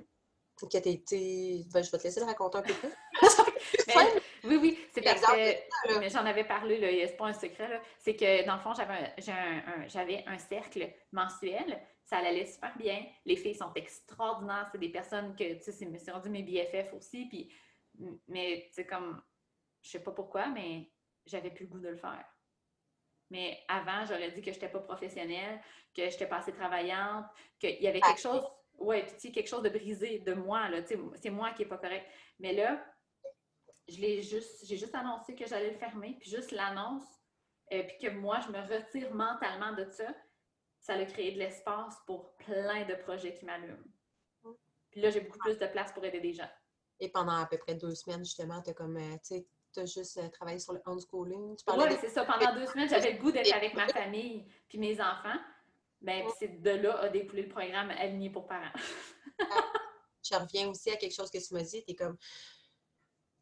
que été. Ben, je vais te laisser le raconter un peu plus. oui, oui, c'est parce que j'en avais parlé, là, c'est pas un secret, c'est que dans le fond, j'avais un, un, cercle mensuel, ça allait super bien. Les filles sont extraordinaires, c'est des personnes que, tu sais, c'est rendu mes BFF aussi, puis, mais, tu sais, comme, je sais pas pourquoi, mais j'avais plus le goût de le faire Mais avant, j'aurais dit que je n'étais pas professionnelle, que je n'étais pas assez travaillante, qu'il y avait quelque chose, ouais, puis quelque chose de brisé de moi, là, c'est moi qui n'ai pas correct. Mais là, je l'ai juste, j'ai juste annoncé que j'allais le fermer, puis juste l'annonce, euh, puis que moi, je me retire mentalement de ça, ça a créé de l'espace pour plein de projets qui m'allument. Puis là, j'ai beaucoup plus de place pour aider des gens. Et pendant à peu près deux semaines, justement, tu as comme, euh, tu as juste euh, travaillé sur le homeschooling. Oui, c'est ça. Pendant deux semaines, j'avais le goût d'être avec ma famille puis mes enfants. Ben, puis c'est de là a découlé le programme Aligné pour parents. je reviens aussi à quelque chose que tu m'as dit. Tu es comme,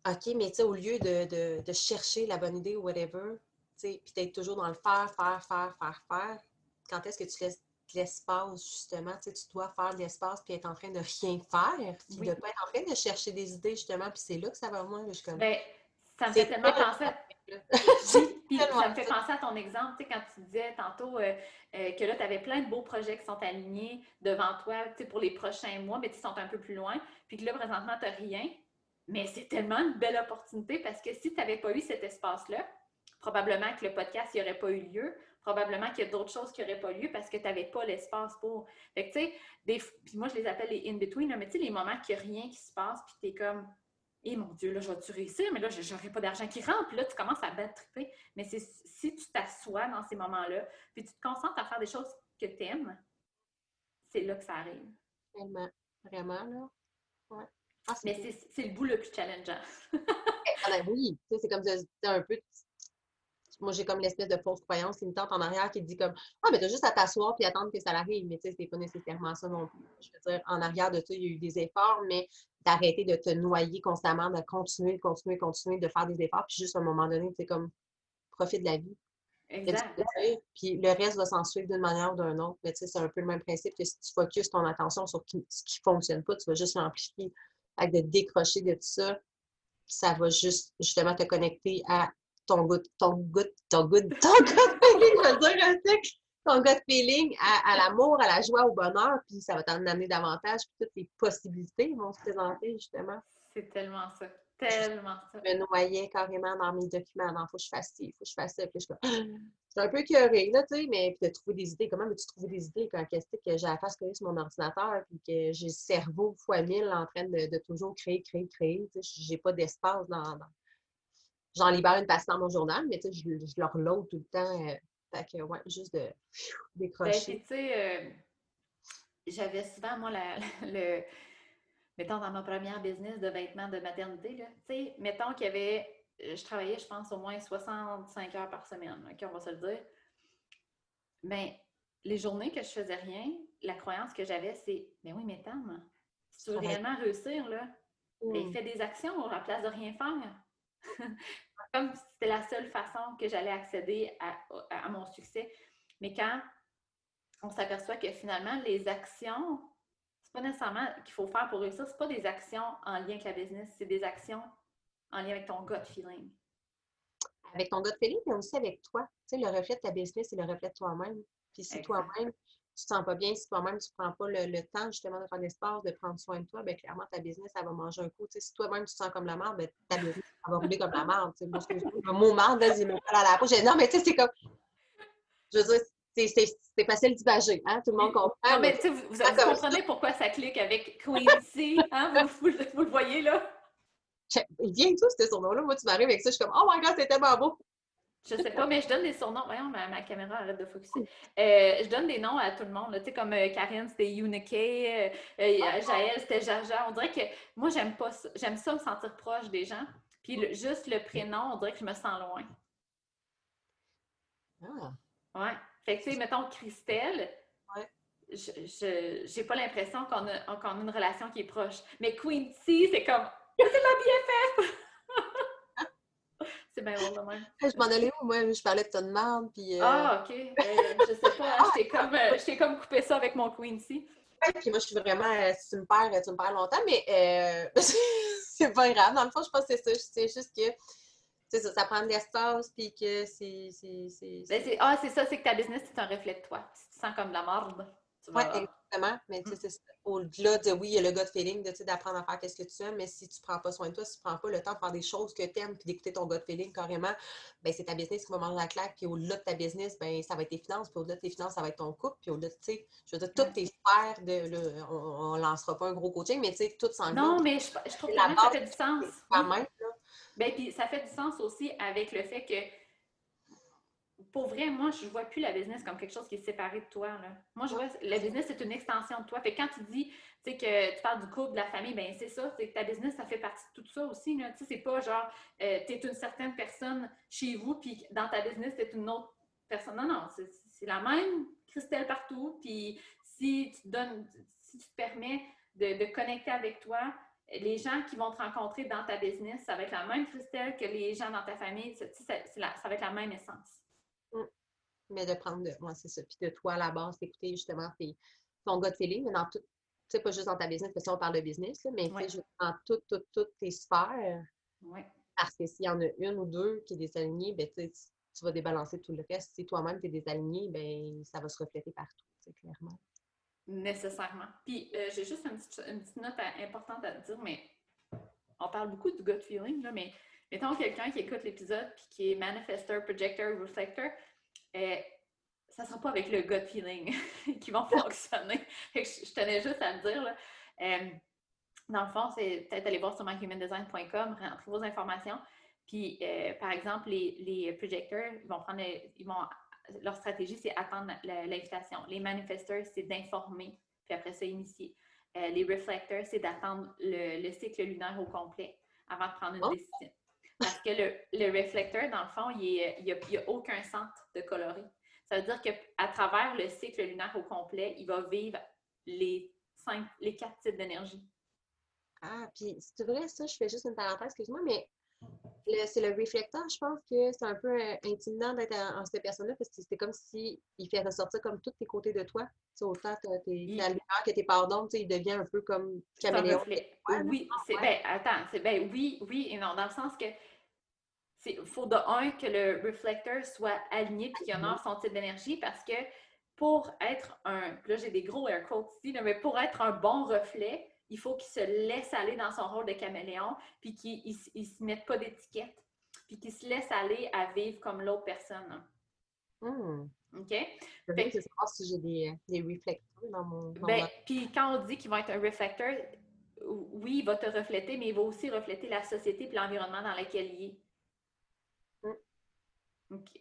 OK, mais tu sais, au lieu de, de, chercher la bonne idée ou whatever, tu sais, puis d'être toujours dans le faire, faire, faire, faire, faire, quand est-ce que tu laisses l'espace, justement? Tu, sais, tu dois faire de l'espace puis être en train de rien faire, puis de ne pas être en train de chercher des idées, justement. Puis c'est là que ça va moins. Je comme... Ça me fait tellement penser à... puis ça me fait penser à ton exemple, tu sais, quand tu disais tantôt euh, euh, que là, tu avais plein de beaux projets qui sont alignés devant toi, tu sais, pour les prochains mois, mais qui sont un peu plus loin, puis que là, présentement, tu n'as rien. Mais c'est tellement une belle opportunité parce que si tu n'avais pas eu cet espace-là, probablement que le podcast n'y aurait pas eu lieu, probablement qu'il y a d'autres choses qui n'auraient pas lieu parce que tu n'avais pas l'espace pour. Fait que, tu sais, puis moi, je les appelle les in-between, mais tu sais, les moments qu'il n'y a rien qui se passe, puis tu es comme, eh mon Dieu, là, je vais-tu réussir, mais là, je n'aurai pas d'argent qui rentre, puis là, tu commences à battre triper. Mais c'est si tu t'assois dans ces moments-là, puis tu te concentres à faire des choses que tu aimes, c'est là que ça arrive. Vraiment, vraiment, là. Ouais. Ah, mais c'est le bout le plus challengeant. ah ben oui, c'est comme un peu, moi, j'ai comme l'espèce de fausse croyance limitante en arrière qui dit comme Ah, mais t'as juste à t'asseoir puis attendre que ça arrive. Mais tu sais, c'est pas nécessairement ça non plus. Je veux dire, en arrière de ça, il y a eu des efforts, mais d'arrêter de te noyer constamment, de continuer, continuer, continuer, de faire des efforts, puis juste à un moment donné, c'est comme profite de la vie. Exact. Puis le reste va s'en suivre d'une manière ou d'une autre. Mais tu sais, c'est un peu le même principe que si tu focuses ton attention sur ce qui ne fonctionne pas, tu vas juste l'amplifier. Avec de décrocher de tout ça, ça va juste justement te connecter à ton goût, ton goût, ton goût, ton feeling, je veux dire, ton gut feeling à, l'amour, à la joie, au bonheur, puis ça va t'en amener davantage, puis toutes les possibilités vont se présenter, justement. C'est tellement ça. Tellement ça. Je me noyais carrément dans mes documents. Non, faut que je fasse ci, faut que je fasse ça. Puis je c'est un peu curé, là, tu sais, mais puis de trouver des idées. Comment veux-tu trouver des idées quand qu'est-ce que j'ai à faire sur mon ordinateur, puis que j'ai le cerveau fois mille en train de, toujours créer, créer, créer. Tu sais, j'ai pas d'espace dans, j'en libère une partie dans mon journal, mais tu sais, je, je leur load tout le temps. Euh, fait que, ouais, juste de ben, décrocher. Ben, tu sais, euh, j'avais souvent, moi, le, mettons, dans ma première business de vêtements de maternité, là, tu sais, mettons qu'il y avait, euh, je travaillais, je pense, au moins 65 heures par semaine, OK, on va se le dire. Mais les journées que je faisais rien, la croyance que j'avais, c'est, mais oui, mais si tu veux réellement réussir, là, ben, mmh. fais des actions à la place de rien faire. Comme si c'était la seule façon que j'allais accéder à, mon succès. Mais quand on s'aperçoit que finalement, les actions, c'est pas nécessairement qu'il faut faire pour réussir, c'est pas des actions en lien avec la business, c'est des actions en lien avec ton gut feeling. Avec ton gut feeling, mais aussi avec toi. Tu sais, le reflet de ta business, c'est le reflet de toi-même. Puis si toi-même, tu te sens pas bien, si toi-même, tu ne prends pas le, temps justement de faire l'espace, de prendre soin de toi, bien clairement, ta business, elle va manger un coup. si toi-même, tu te sens comme la merde, ben, ta business, elle va rouler comme la merde. Le mot merde, vas-y, me à la peau. Non, mais tu sais, c'est comme. Je veux dire, c'est facile d'imager, hein? Tout le monde comprend. Non, mais, tu sais, vous, vous, comprenez pourquoi ça clique avec Quincy, hein? Vous, vous, le voyez là? Il vient tout, ce surnom-là? Moi, tu m'arrives avec ça, je suis comme, oh my god, c'est tellement beau. Je sais pas, mais je donne des surnoms. Voyons, ma, caméra arrête de focuser. Euh, je donne des noms à tout le monde. Tu sais, comme euh, Karine, c'était Unique. Euh, ah, Jaël, c'était Jaja. On dirait que moi, j'aime pas ça. J'aime ça me sentir proche des gens. Puis juste le prénom, on dirait que je me sens loin. Ah. Ouais. Fait que, tu sais, mettons Christelle. Ouais. Je n'ai pas l'impression qu'on a, a, une relation qui est proche. Mais Quincy, c'est comme, c'est ma BFF! C'est bien même. Je m'en allais où, moi? Je parlais de ton de puis... Euh, ah, OK. Euh, je sais pas. Hein, je comme, euh, comme coupé ça avec mon Quincy. Ouais, puis moi, je suis vraiment... Si tu me perds, tu me perds longtemps, mais c'est pas grave. Dans le fond, je pense que c'est ça. C'est juste que... Ça, ça prend de l'espace, puis que c'est... Ben, ah, c'est ça, c'est que ta business, c'est un reflet de toi. Si tu te sens comme de la merde, Oui, exactement. Mais tu sais, mm. au-delà de oui, il y a le gut feeling d'apprendre à faire qu'est-ce que tu aimes, mais si tu ne prends pas soin de toi, si tu ne prends pas le temps de faire des choses que tu aimes puis d'écouter ton gut feeling carrément, ben c'est ta business qui va manger la claque. Puis au-delà de ta business, ben ça va être tes finances. Puis au-delà de tes finances, ça va être ton couple. Puis au-delà de, tu sais, je veux dire, toutes tes sphères, de, on ne lancera pas un gros coaching, mais tu sais, tout s'en Non, mais je, je trouve que ça fait du sens. Ben, puis ça fait du sens aussi avec le fait que pour vrai, moi, je ne vois plus la business comme quelque chose qui est séparé de toi. Là. Moi, je vois la business, c'est une extension de toi. Fait quand tu dis que tu parles du couple, de la famille, ben c'est ça, c'est que ta business, ça fait partie de tout ça aussi. Tu sais, c'est pas genre euh, tu es une certaine personne chez vous, puis dans ta business, tu es une autre personne. Non, non, c'est la même Christelle partout. Puis si tu te donnes, si tu te permets de, connecter avec toi, les gens qui vont te rencontrer dans ta business, ça va être la même Christelle que les gens dans ta famille. Ça, ça va être la même essence. Mais de prendre de. Moi, c'est ça. Puis de toi à la base, d'écouter justement ton gut feeling, mais dans tout. Tu sais, pas juste dans ta business, parce que si on parle de business, là, mais dans toutes, toutes, toutes tes sphères. Parce que s'il y en a une ou deux qui est désalignée, ben, tu, vas débalancer tout le reste. Si toi-même, tu es désaligné, ben, ça va se refléter partout, clairement. Nécessairement. Puis, euh, j'ai juste une petite, note importante à dire, mais on parle beaucoup du gut feeling, là, mais mettons quelqu'un qui écoute l'épisode puis qui est manifesteur, projector, reflector, euh, ça ne sera pas avec le gut feeling qui vont fonctionner. je, tenais juste à le dire. Là. Euh, dans le fond, c'est peut-être aller voir sur myhumandesign.com, rentrer vos informations. Puis, euh, par exemple, les, les projecteurs, ils vont prendre, ils vont, leur stratégie, c'est attendre l'invitation. Les manifesteurs, c'est d'informer, puis après ça, initier. les reflectors, c'est d'attendre le, cycle lunaire au complet avant de prendre une oh! décision. Parce que le, le réflecteur, dans le fond, il n'y a, aucun centre de coloris. Ça veut dire qu'à travers le cycle lunaire au complet, il va vivre les, cinq, les quatre types d'énergie. Ah, puis c'est vrai, ça, je fais juste une parenthèse, excuse-moi, mais c'est le réflecteur, je pense que c'est un peu intimidant d'être en, cette personne-là parce que c'est comme s'il fait ressortir comme tous tes côtés de toi. Tu autant ta lumière que tes pardons, il devient un peu comme caméléon. oui, c'est ben, attends, c'est ben oui, oui et non, dans le sens que il faut de un que le réflecteur soit aligné et qu'il honore son type d'énergie parce que pour être un, là j'ai des gros air quotes ici, mais pour être un bon reflet, il faut qu'il se laisse aller dans son rôle de caméléon puis qu'il ne se mette pas d'étiquette puis qu'il se laisse aller à vivre comme l'autre personne. Hmm. OK? Je sais pas si j'ai des, des réflecteurs dans mon. ben, puis quand on dit qu'il va être un réflecteur, oui, il va te refléter, mais il va aussi refléter la société et l'environnement dans lequel il est.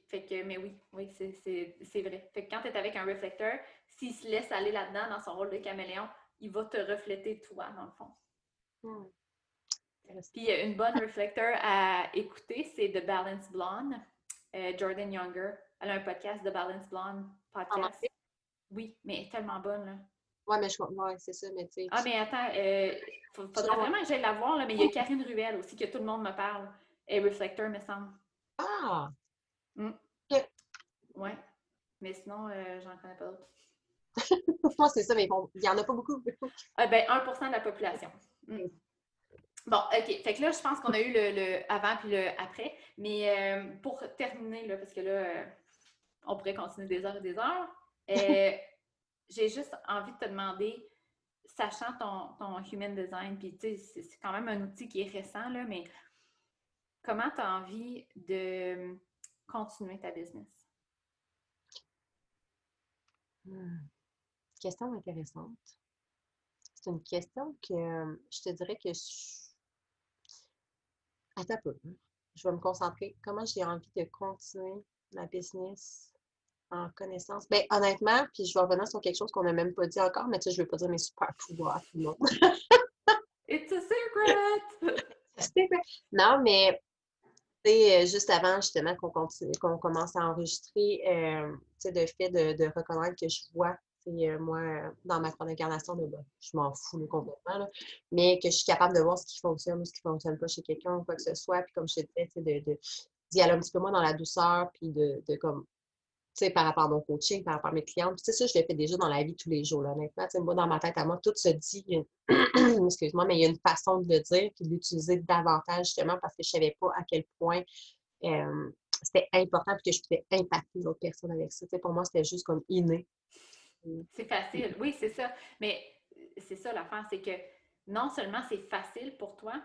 Fait que, mais oui, oui, c'est vrai. Fait que quand tu es avec un réflecteur, s'il se laisse aller là-dedans dans son rôle de caméléon, il va te refléter toi, dans le fond. Hmm. Puis une bonne réflecteur à écouter, c'est The Balance Blonde, euh, Jordan Younger. Elle a un podcast, The Balance Blonde podcast. oui, mais elle est tellement bonne, là. Ouais, mais je ouais, c'est ça, mais tu sais. Ah, mais attends, euh, faudrait vraiment que j'aille la voir, là, mais il y a Karine Ruel aussi, que tout le monde me parle. Et réflecteur, me semble. Ah! Mm. Oui. Mais sinon, euh, j'en connais pas d'autres. que c'est ça, mais bon, il n'y en a pas beaucoup. ah, ben, 1 de la population. Mm. Bon, OK. Fait que là, je pense qu'on a eu le, avant puis le après. Mais euh, pour terminer, là, parce que là, euh, on pourrait continuer des heures et des heures, j'ai juste envie de te demander, sachant ton, ton human design, puis tu sais, c'est quand même un outil qui est récent, là, mais comment tu as envie de continuer ta business? Hmm. Question intéressante. C'est une question que je te dirais que je... Attends un peu. Hein. Je vais me concentrer. Comment j'ai envie de continuer ma business en connaissance? Bien, honnêtement, puis je vais revenir sur quelque chose qu'on n'a même pas dit encore, mais tu sais, je ne vais pas dire mes super pouvoirs à tout le monde. It's a secret! non, mais euh, juste avant justement qu'on continue, qu'on commence à enregistrer, euh, le fait de, reconnaître que je vois, euh, moi, dans ma chrono de ben, je m'en fous complètement, mais que je suis capable de voir ce qui fonctionne ou ce qui ne fonctionne pas chez quelqu'un ou quoi que ce soit. Puis comme je te disais, d'y aller un petit peu moins dans la douceur, puis de, de comme par rapport à mon coaching, par rapport à mes clientes. Puis, ça, je le fais déjà dans la vie tous les jours. Là, honnêtement, moi, dans ma tête à moi, tout se dit, excuse-moi, mais il y a une façon de le dire puis de l'utiliser davantage, justement, parce que je ne savais pas à quel point c'était important et que je pouvais impacter l'autre personne avec ça. pour moi, c'était juste comme inné. C'est facile, oui, c'est ça. Mais c'est ça l'affaire, c'est que non seulement c'est facile pour toi,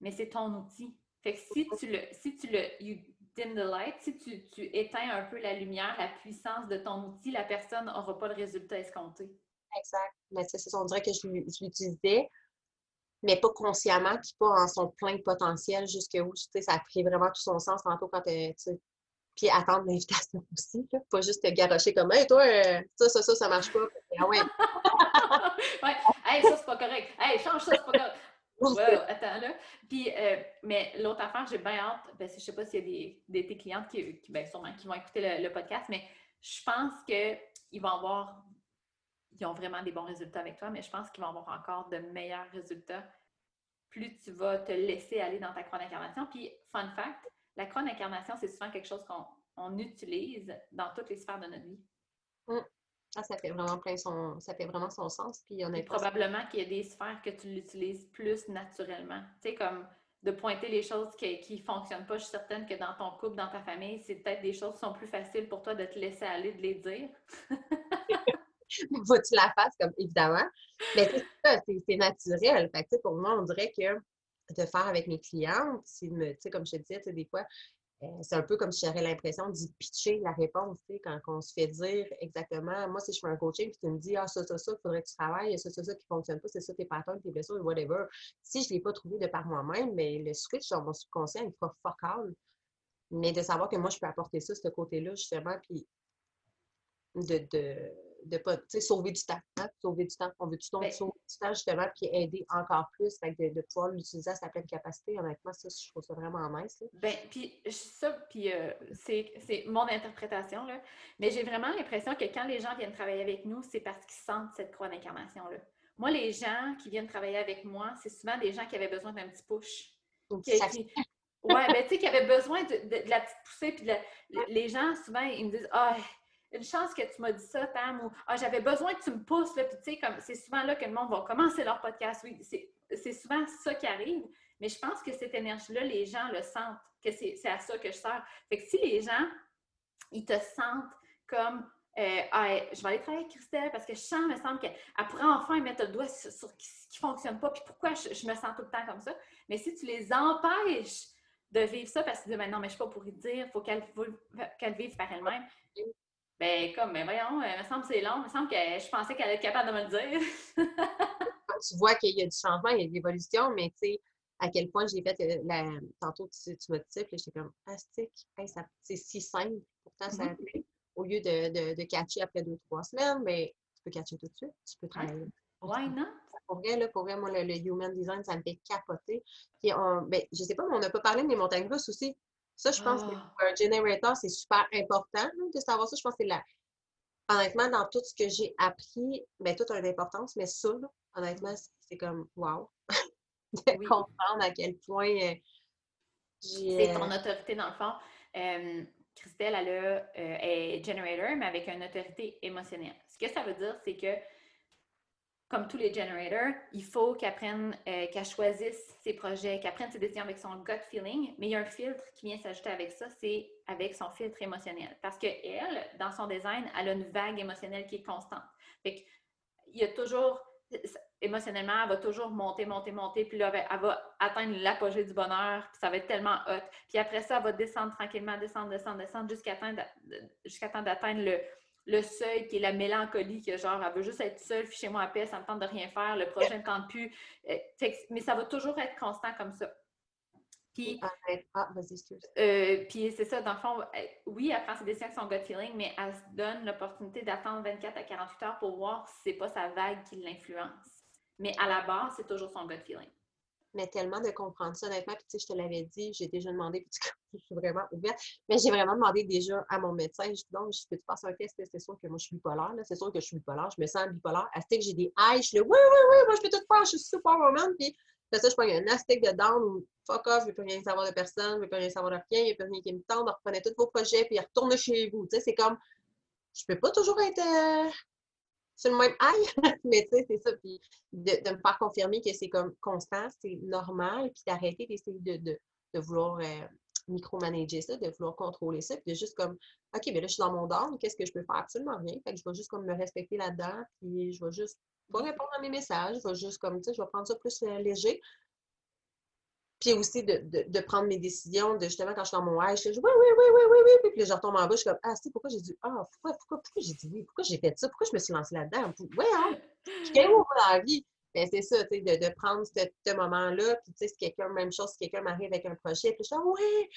mais c'est ton outil. Fait que si tu le, si tu le, you dim the light, si tu, tu éteins un peu la lumière, la puissance de ton outil, la personne n'aura pas le résultat escompté. Exact. Mais c'est ça, on dirait que je, l'utilisais, mais pas consciemment, puis pas en son plein potentiel jusque où, tu sais, ça a pris vraiment tout son sens tantôt quand tu puis attendre l'invitation aussi, là. pas juste te garocher comme Hey, toi, euh, ça, ça, ça, ça marche pas. Ah ouais. ouais. Hey, ça, c'est pas correct. Hey, change ça, c'est pas correct. Ouais, attends là. Puis, euh, mais l'autre affaire, j'ai bien hâte, ben, je sais pas s'il y a des, des tes clientes qui, qui, ben, sûrement, qui vont écouter le, podcast, mais je pense qu'ils vont avoir, ils ont vraiment des bons résultats avec toi, mais je pense qu'ils vont avoir encore de meilleurs résultats plus tu vas te laisser aller dans ta croix d'incarnation. Puis, fun fact, la croix d'incarnation, c'est souvent quelque chose qu'on utilise dans toutes les sphères de notre vie. Hum. Ah, ça fait vraiment plein son, ça fait vraiment son sens. Puis on probablement qu'il y a des sphères que tu l'utilises plus naturellement. Tu sais, comme de pointer les choses qui ne fonctionnent pas. Je suis certaine que dans ton couple, dans ta famille, c'est peut-être des choses qui sont plus faciles pour toi de te laisser aller, de les dire. Faut-tu la fasses, comme évidemment. Mais c'est ça, c'est naturel. Fait pour moi, on dirait que de faire avec mes clientes, c'est comme je te disais, des fois, c'est un peu comme si j'aurais l'impression d'y pitcher la réponse, tu sais, quand on se fait dire exactement, moi, si je fais un coaching, puis tu me dis, ah, ça, ça, ça, il faudrait que tu travailles, ça, ça, ça qui ne fonctionne pas, c'est ça tes patterns, tes blessures, whatever. Si je ne l'ai pas trouvé de par moi-même, mais le switch dans mon subconscient, il fera fuck all. Mais de savoir que moi, je peux apporter ça, ce côté-là, justement, puis de de pas, sauver du temps. Hein, sauver du temps. On veut tout ben sauver du temps, justement, puis aider encore plus, de, de, pouvoir l'utiliser à sa pleine capacité? Honnêtement, ça, je trouve ça vraiment nice. Ben, puis ça, puis euh, c'est mon interprétation, là. Mais j'ai vraiment l'impression que quand les gens viennent travailler avec nous, c'est parce qu'ils sentent cette croix d'incarnation-là. Moi, les gens qui viennent travailler avec moi, c'est souvent des gens qui avaient besoin d'un petit push. Oui, ouais, ben, tu sais, qui avaient besoin de, la petite poussée. Puis les gens, souvent, ils me disent Ah, une chance que tu m'as dit ça, Tam, ou ah, j'avais besoin que tu me pousses, là, puis tu sais, comme c'est souvent là que le monde va commencer leur podcast. Oui, c'est souvent ça qui arrive, mais je pense que cette énergie-là, les gens le sentent, que c'est à ça que je sers. Fait que si les gens, ils te sentent comme euh, ah, je vais aller travailler avec Christelle parce que je sens, me semble qu'elle pourrait enfin mettre le doigt sur, ce qui ne fonctionne pas, puis pourquoi je, me sens tout le temps comme ça. Mais si tu les empêches de vivre ça parce que tu dis, non, mais je ne suis pas pour y dire, il faut qu'elle vive par elle-même. Ben, comme, ben voyons, euh, il me semble que c'est long. Il me semble que je pensais qu'elle allait être capable de me le dire. tu vois qu'il y a du changement, il y a de l'évolution, mais tu sais, à quel point j'ai fait euh, la... tantôt tu, tu m'as dit ça, puis j'étais comme astique, c'est si simple, pourtant ça a mm-hmm. Au lieu de, de, de, catcher après deux, trois semaines, mais tu peux catcher tout de suite, tu peux travailler. Why not? Pour vrai, là, pour vrai, moi, le, human design, ça me fait capoter. Puis on, ben, je sais pas, mais on n'a pas parlé des montagnes russes aussi. Ça, je pense que ah. pour un generator, c'est super important de savoir ça. Je pense que c'est la. Honnêtement, dans tout ce que j'ai appris, bien, tout a une importance, mais ça, honnêtement, c'est comme wow! de comprendre à quel point euh, C'est ton euh, autorité, dans le fond. Euh, Christelle, elle a, est generator, mais avec une autorité émotionnelle. Ce que ça veut dire, c'est que comme tous les generators, il faut qu'elle prenne, euh, qu'elle choisisse ses projets, qu'elle prenne ses décisions avec son gut feeling, mais il y a un filtre qui vient s'ajouter avec ça, c'est avec son filtre émotionnel. Parce qu'elle, dans son design, elle a une vague émotionnelle qui est constante. Fait il y a toujours, émotionnellement, elle va toujours monter, monter, monter, puis là, elle va atteindre l'apogée du bonheur, puis ça va être tellement hot. Puis après ça, elle va descendre tranquillement, descendre, descendre, descendre, jusqu'à temps d'atteindre le le seuil qui est la mélancolie, que genre, elle veut juste être seule, chez moi à paix, ça me tente de rien faire, le prochain ne tente plus. Euh, mais ça va toujours être constant comme ça. Puis, ah, ah euh, puis c'est ça, dans le fond, euh, oui, elle prend ses décisions avec son gut feeling, mais elle se donne l'opportunité d'attendre 24 à 48 heures pour voir si c'est pas sa vague qui l'influence. Mais à la base, c'est toujours son gut feeling mais tellement de comprendre ça, honnêtement. Puis, tu sais, je te l'avais dit, j'ai déjà demandé, puis je suis vraiment ouverte, mais j'ai vraiment demandé déjà à mon médecin, je dis, donc, je peux te passer un test, c'est sûr que moi, je suis bipolaire, c'est sûr que je suis bipolaire, je me sens bipolaire. Aztec, j'ai des highs, je suis là, oui, oui, oui, moi, je peux tout faire, je suis super woman, puis après ça, je prends un aztec de down ou fuck off, je ne veux plus rien savoir de personne, je ne veux plus rien savoir de rien, il n'y a plus rien qui me tente, reprenez tous vos projets, puis retournez chez vous. Tu sais, c'est comme, je peux pas toujours être. Euh, c'est le même aïe, mais tu sais, c'est ça. Puis de, me faire confirmer que c'est comme constant, c'est normal, puis d'arrêter d'essayer de, de, vouloir euh, micromanager ça, de vouloir contrôler ça, puis de juste comme, OK, mais là, je suis dans mon down, qu'est-ce que je peux faire? Absolument rien. Fait que je vais juste comme me respecter là-dedans, puis je vais juste pas répondre à mes messages, je vais juste comme, tu sais, je vais prendre ça plus euh, léger. Puis aussi de, de, prendre mes décisions, de justement, quand je suis dans mon high, je dis oui, oui, oui, oui, oui, oui, puis je retombe en bas, je suis comme, ah, c'est pourquoi j'ai dit, ah, pourquoi, pourquoi, pourquoi j'ai dit oui, pourquoi j'ai fait ça, pourquoi je me suis lancée là-dedans? Ouais, hein, je suis dans la vie. Ben, c'est ça, tu sais, de, de, prendre ce, moment-là, puis tu sais, si quelqu'un, même chose, si quelqu'un m'arrive avec un projet, puis je dis, ouais,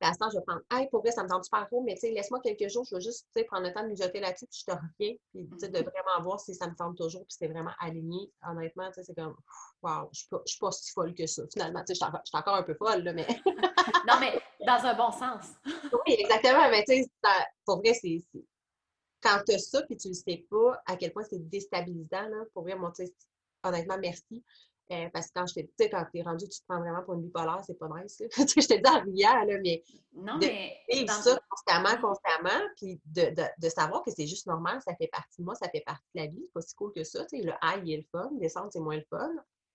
puis à ce temps, je vais prendre, hey, pour vrai, ça me tente super trop, mais tu sais, laisse-moi quelques jours, je vais juste, tu sais, prendre le temps de mijoter là-dessus, puis je te reviens, puis tu sais, de mm-hmm. vraiment voir si ça me tente toujours, puis c'est vraiment aligné. Honnêtement, tu sais, c'est comme, wow, je ne suis pas si folle que ça, finalement. Tu sais, je suis encore un peu folle, là, mais. non, mais dans un bon sens. oui, exactement, mais tu sais, pour vrai, c'est. Quand tu as ça, puis tu ne sais pas à quel point c'est déstabilisant, là, pour vrai, sais, honnêtement, merci. Euh, parce que quand je tu sais, quand t'es rendu, tu te prends vraiment pour une bipolaire, c'est pas nice. je te dis en riant, là, mais, non, de vivre ça constamment, constamment, puis de, de, de savoir que c'est juste normal, ça fait partie de moi, ça fait partie de la vie, c'est pas si cool que ça. Tu sais, le high, il est le fun, descendre, c'est moins le fun.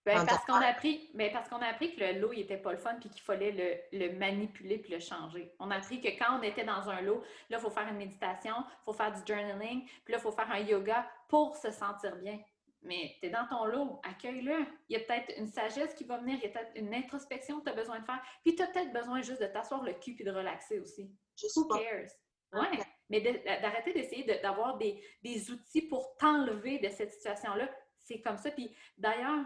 Ben, parce qu'on a appris, mais parce qu'on a appris que le lot, il était pas le fun, puis qu'il fallait le, le, manipuler puis le changer. On a appris que quand on était dans un lot, là, il faut faire une méditation, il faut faire du journaling, puis là, il faut faire un yoga pour se sentir bien mais tu es dans ton lot, accueille-le. Il y a peut-être une sagesse qui va venir, il y a peut-être une introspection que tu as besoin de faire. Puis tu as peut-être besoin juste de t'asseoir le cul et de relaxer aussi. Who cares? Ouais. Mais d'arrêter d'essayer d'avoir des, outils pour t'enlever de cette situation-là, c'est comme ça. Puis d'ailleurs,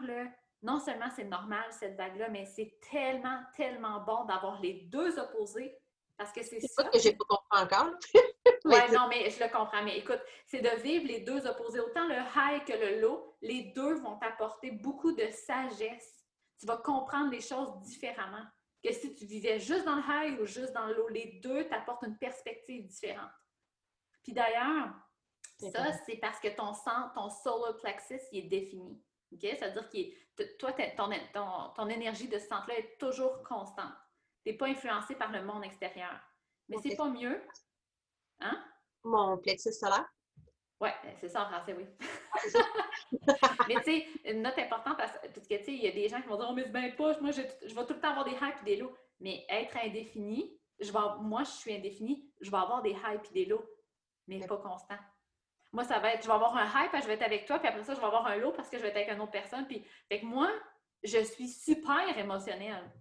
non seulement c'est normal cette vague-là, mais c'est tellement, tellement bon d'avoir les deux opposés parce que c'est ça. que j'ai pas compris encore. oui, non, mais je le comprends. Mais écoute, c'est de vivre les deux opposés. Autant le high que le low, les deux vont t'apporter beaucoup de sagesse. Tu vas comprendre les choses différemment que si tu vivais juste dans le high ou juste dans le low. Les deux t'apportent une perspective différente. Puis d'ailleurs, ça, c'est parce que ton sang, ton solar plexus, il est défini. OK? C'est-à-dire que toi, ton, ton, ton énergie de ce centre-là est toujours constante. Tu n'es pas influencé par le monde extérieur. Mais c'est pas mieux. Hein? Mon plexus solaire? Oui, ben, c'est ça en français, oui. mais tu sais, une note importante parce, que tu sais, il y a des gens qui vont dire Oh, mais c'est bien pas, moi je, vais tout le temps avoir des highs et des lows. Mais être indéfini, je vais, moi je suis indéfini, je vais avoir des highs et des lows, mais pas constant. Moi, ça va être, je vais avoir un que je vais être avec toi, puis après ça, je vais avoir un low parce que je vais être avec une autre personne. Puis, fait que moi, je suis super émotionnelle.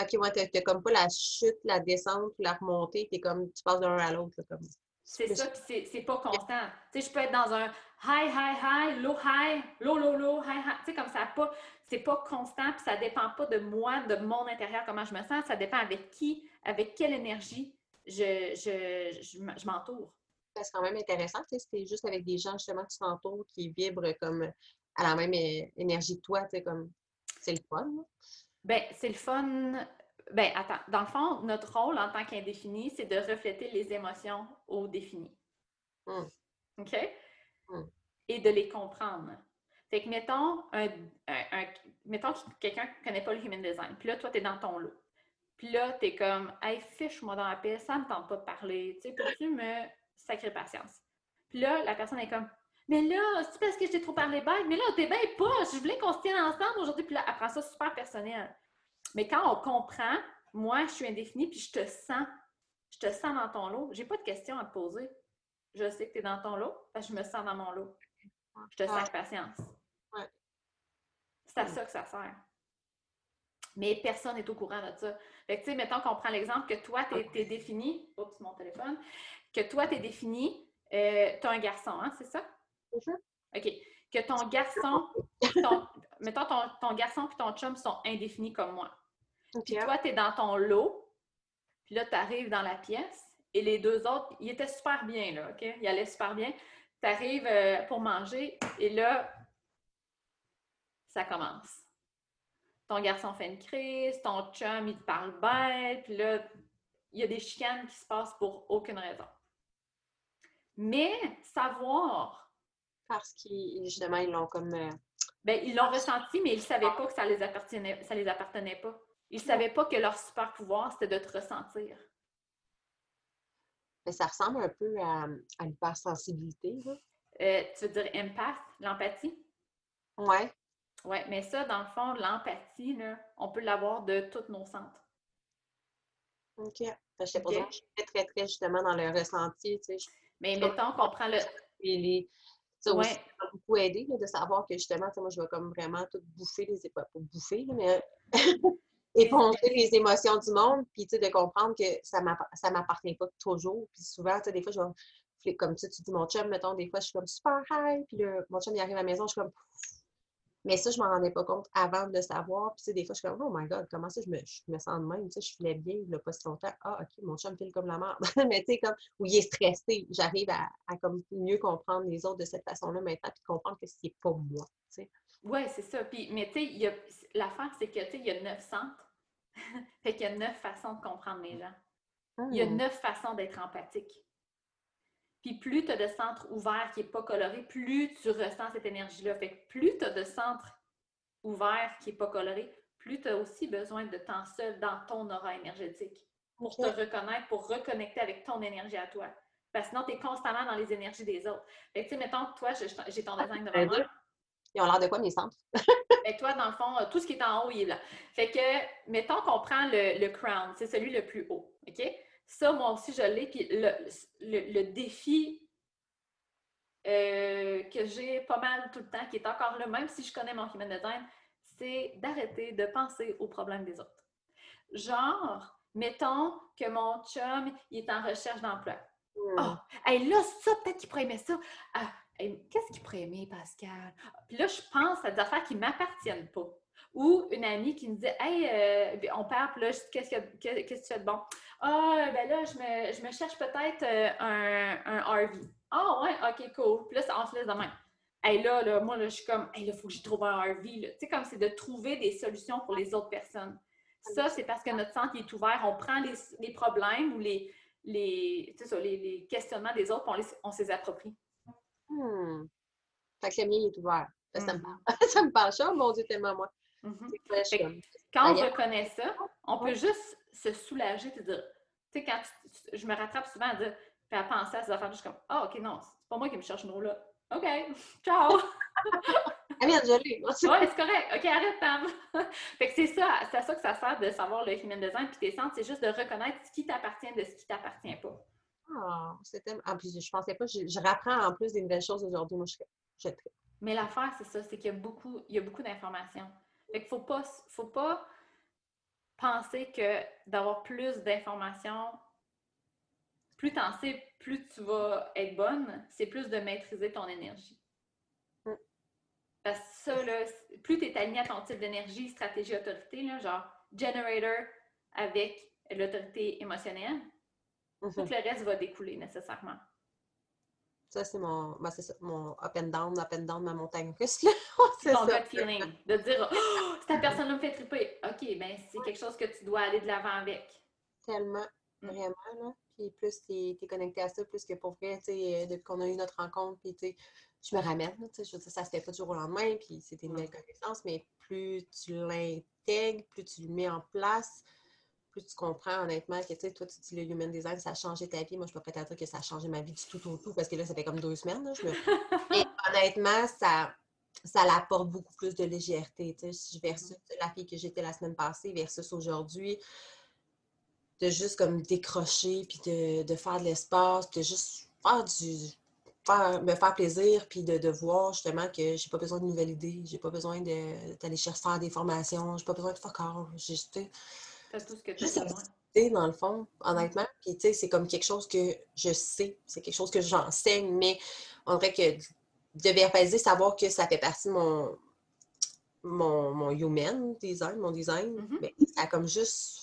OK, ouais, t'as comme pas la chute, la descente, la remontée, t'es comme, tu passes d'un à l'autre, comme. C'est ça, puis c'est pas constant. Tu sais, je peux être dans un high, high, high, low, high, low, low, low, high, high. Tu sais, comme ça, pas, c'est pas constant, puis ça dépend pas de moi, de mon intérieur, comment je me sens. Ça dépend avec qui, avec quelle énergie je, je, je, m'entoure. C'est quand même intéressant, tu sais, c'est juste avec des gens, justement, qui t'entourent, qui vibrent comme à la même énergie que toi, tu sais, comme, c'est le fun. Ben, c'est le fun. Ben, attends. Dans le fond, notre rôle en tant qu'indéfini, c'est de refléter les émotions au défini. Hum. OK? Hum. Et de les comprendre. Fait que, mettons, un, mettons quelqu'un ne connaît pas le human design. Puis là, toi, tu es dans ton lot. Puis là, tu es comme, hey, fiche-moi dans la paix, ça ne me tente pas de parler. Tu sais, peux-tu me sacrer patience? Puis là, la personne est comme, mais là, c'est parce que j'ai trop parlé bête. Mais là, t'es bien pas. Je voulais qu'on se tienne ensemble aujourd'hui. Puis là, prend ça super personnel. Mais quand on comprend, moi, je suis indéfinie, puis je te sens. Je te sens dans ton lot. J'ai pas de questions à te poser. Je sais que tu es dans ton lot, parce que je me sens dans mon lot. Je te sens patience. C'est à ça que ça sert. Mais personne n'est au courant de ça. Fait que, tu sais, mettons qu'on prend l'exemple que toi, tu es, défini. Oups, mon téléphone. Que toi, tu es défini. Euh, tu as un garçon, hein, c'est ça? OK. Que ton garçon, ton, mettons ton, ton garçon et ton chum sont indéfinis comme moi. Puis toi, tu es dans ton lot, puis là, tu arrives dans la pièce, et les deux autres, ils étaient super bien, là, OK? Ils allaient super bien. Tu arrives euh, pour manger, et là, ça commence. Ton garçon fait une crise, ton chum, il te parle bête, puis là, il y a des chicanes qui se passent pour aucune raison. Mais savoir parce qu'ils, justement, ils l'ont comme. Euh, ben, ils l'ont ressenti, mais ils ne savaient pas que ça les appartenait, ça les appartenait pas. Ils ne savaient pas que leur super pouvoir, c'était de te ressentir. Mais ça ressemble un peu à, à l'hypersensibilité, euh, tu veux dire empath, l'empathie? Ouais. Oui, mais ça, dans le fond, l'empathie, on peut l'avoir de tous nos centres. OK. Je sais pas, je suis très, très, très justement dans le ressenti. Tu sais, mais mettons qu'on prend le. Les, ça ouais. m'a beaucoup aidé de savoir que justement, moi, je vais comme vraiment tout bouffer les pas pour bouffer, mais éponger les émotions du monde, puis de comprendre que ça ne m'appartient pas toujours. Puis souvent, des fois, je vais, comme tu dis, mon chum, mettons, des fois, je suis comme super high, puis le, mon chum, il arrive à la maison, je suis comme mais ça, je ne m'en rendais pas compte avant de le savoir. Puis, des fois, je suis comme, oh my God, comment ça, je me, je me sens de même? Tu sais, je filais bien, il a pas si longtemps. Ah, OK, mon chum file comme la merde. mais tu sais, comme, où il est stressé, j'arrive à, à, comme, mieux comprendre les autres de cette façon-là maintenant, puis comprendre que c'est pas moi, tu sais. Oui, c'est ça. Puis, mais tu sais, l'affaire, c'est que, tu sais, il y a neuf centres. fait qu'il y a neuf façons de comprendre les gens. Il y a neuf façons d'être empathique. Puis plus tu as de centre ouvert qui n'est pas coloré, plus tu ressens cette énergie-là. Fait que plus tu as de centre ouvert qui n'est pas coloré, plus tu as aussi besoin de temps seul dans ton aura énergétique pour te reconnaître, pour reconnecter avec ton énergie à toi. Parce que sinon, tu es constamment dans les énergies des autres. Fait que, tu sais, mettons, toi, j'ai ton design devant moi. Ils ont l'air de quoi, mes centres? Et toi, dans le fond, tout ce qui est en haut, il est là. Fait que, mettons qu'on prend le, le crown, c'est celui le plus haut. OK? Ça, moi aussi, je l'ai. Puis le, défi euh, que j'ai pas mal tout le temps, qui est encore là, même si je connais mon human design, c'est d'arrêter de penser aux problèmes des autres. Genre, mettons que mon chum, il est en recherche d'emploi. Oh, hey, là, ça, peut-être qu'il pourrait aimer ça. Ah, qu'est-ce qu'il pourrait aimer, Pascal? Puis là, je pense à des affaires qui ne m'appartiennent pas. Ou une amie qui me dit Hey, euh, on parle, puis là, qu'est-ce que, que tu fais de bon? Ah, ben là, je me, je me cherche peut-être euh, un, un, RV. Ah, ouais, ok, cool. Puis là, on se laisse de même. Hey, là, là, moi, là, je suis comme, hey, là, il faut que j'y trouve un RV. Tu sais, comme c'est de trouver des solutions pour les autres personnes. Ça, c'est parce que notre centre est ouvert. On prend les, les problèmes ou les, les, ça, les, les, questionnements des autres, on, on s'y approprie. Hmm. Fait que le mien est ouvert. Ça, me mm. parle. ça me parle. Ça, mon Dieu, tellement moi. Mm-hmm. Quand on reconnaît ça, on peut juste se soulager et dire, tu sais, quand je me rattrape souvent à dire, puis à penser à ces affaires, je suis comme, ah, OK, non, c'est pas moi qui me cherche une là. OK, ciao! Elle vient de geler. Oui, c'est correct. OK, arrête, Pam. fait que c'est ça, c'est à ça que ça sert de savoir le human design puis tes centres, c'est juste de reconnaître ce qui t'appartient de ce qui t'appartient pas. Ah, c'était. En plus, je pensais pas, je, rapprends en plus des nouvelles choses aujourd'hui. Moi, je, je, Mais l'affaire, c'est ça, c'est qu'il y a beaucoup, il y a beaucoup d'informations. Fait qu'il faut pas, faut pas penser que d'avoir plus d'informations, plus tu en sais, plus tu vas être bonne, c'est plus de maîtriser ton énergie. Mm. Parce que ça, là, plus tu es aligné à ton type d'énergie, stratégie, autorité, là, genre generator avec l'autorité émotionnelle, mm-hmm. tout le reste va découler nécessairement. Ça, c'est mon, ben, mon up and down, up and down, ma montagne russe. c'est ton gut feeling. De dire, oh, cette personne-là me fait triper. OK, ben c'est quelque chose que tu dois aller de l'avant avec. Tellement, mm. vraiment. Là. Puis plus tu es, connecté à ça, plus que pour vrai, tu sais, euh, depuis qu'on a eu notre rencontre, puis tu sais, je me ramène. Tu sais, je ça se fait pas du jour au lendemain, puis c'était une belle connaissance, mais plus tu l'intègres, plus tu le mets en place, plus tu comprends honnêtement que, tu sais, toi, tu dis le human design, ça a changé ta vie. Moi, je peux pas dire que ça a changé ma vie du tout au tout, parce que là, ça fait comme deux semaines. Là, Et honnêtement, ça, ça l'apporte beaucoup plus de légèreté, tu sais, versus la fille que j'étais la semaine passée versus aujourd'hui. De juste comme décrocher, puis de, de faire de l'espace, de juste faire du Faire, me faire plaisir, puis de, de voir justement que j'ai pas besoin de nouvelles idées, j'ai pas besoin d'aller chercher faire des formations, j'ai pas besoin de faire encore. Tout ce que tu dans le fond, honnêtement. Puis, tu sais, c'est comme quelque chose que je sais, c'est quelque chose que j'enseigne, mais on dirait que de verbaliser, savoir que ça fait partie de mon, mon, mon human design, mon design, mais ça a comme juste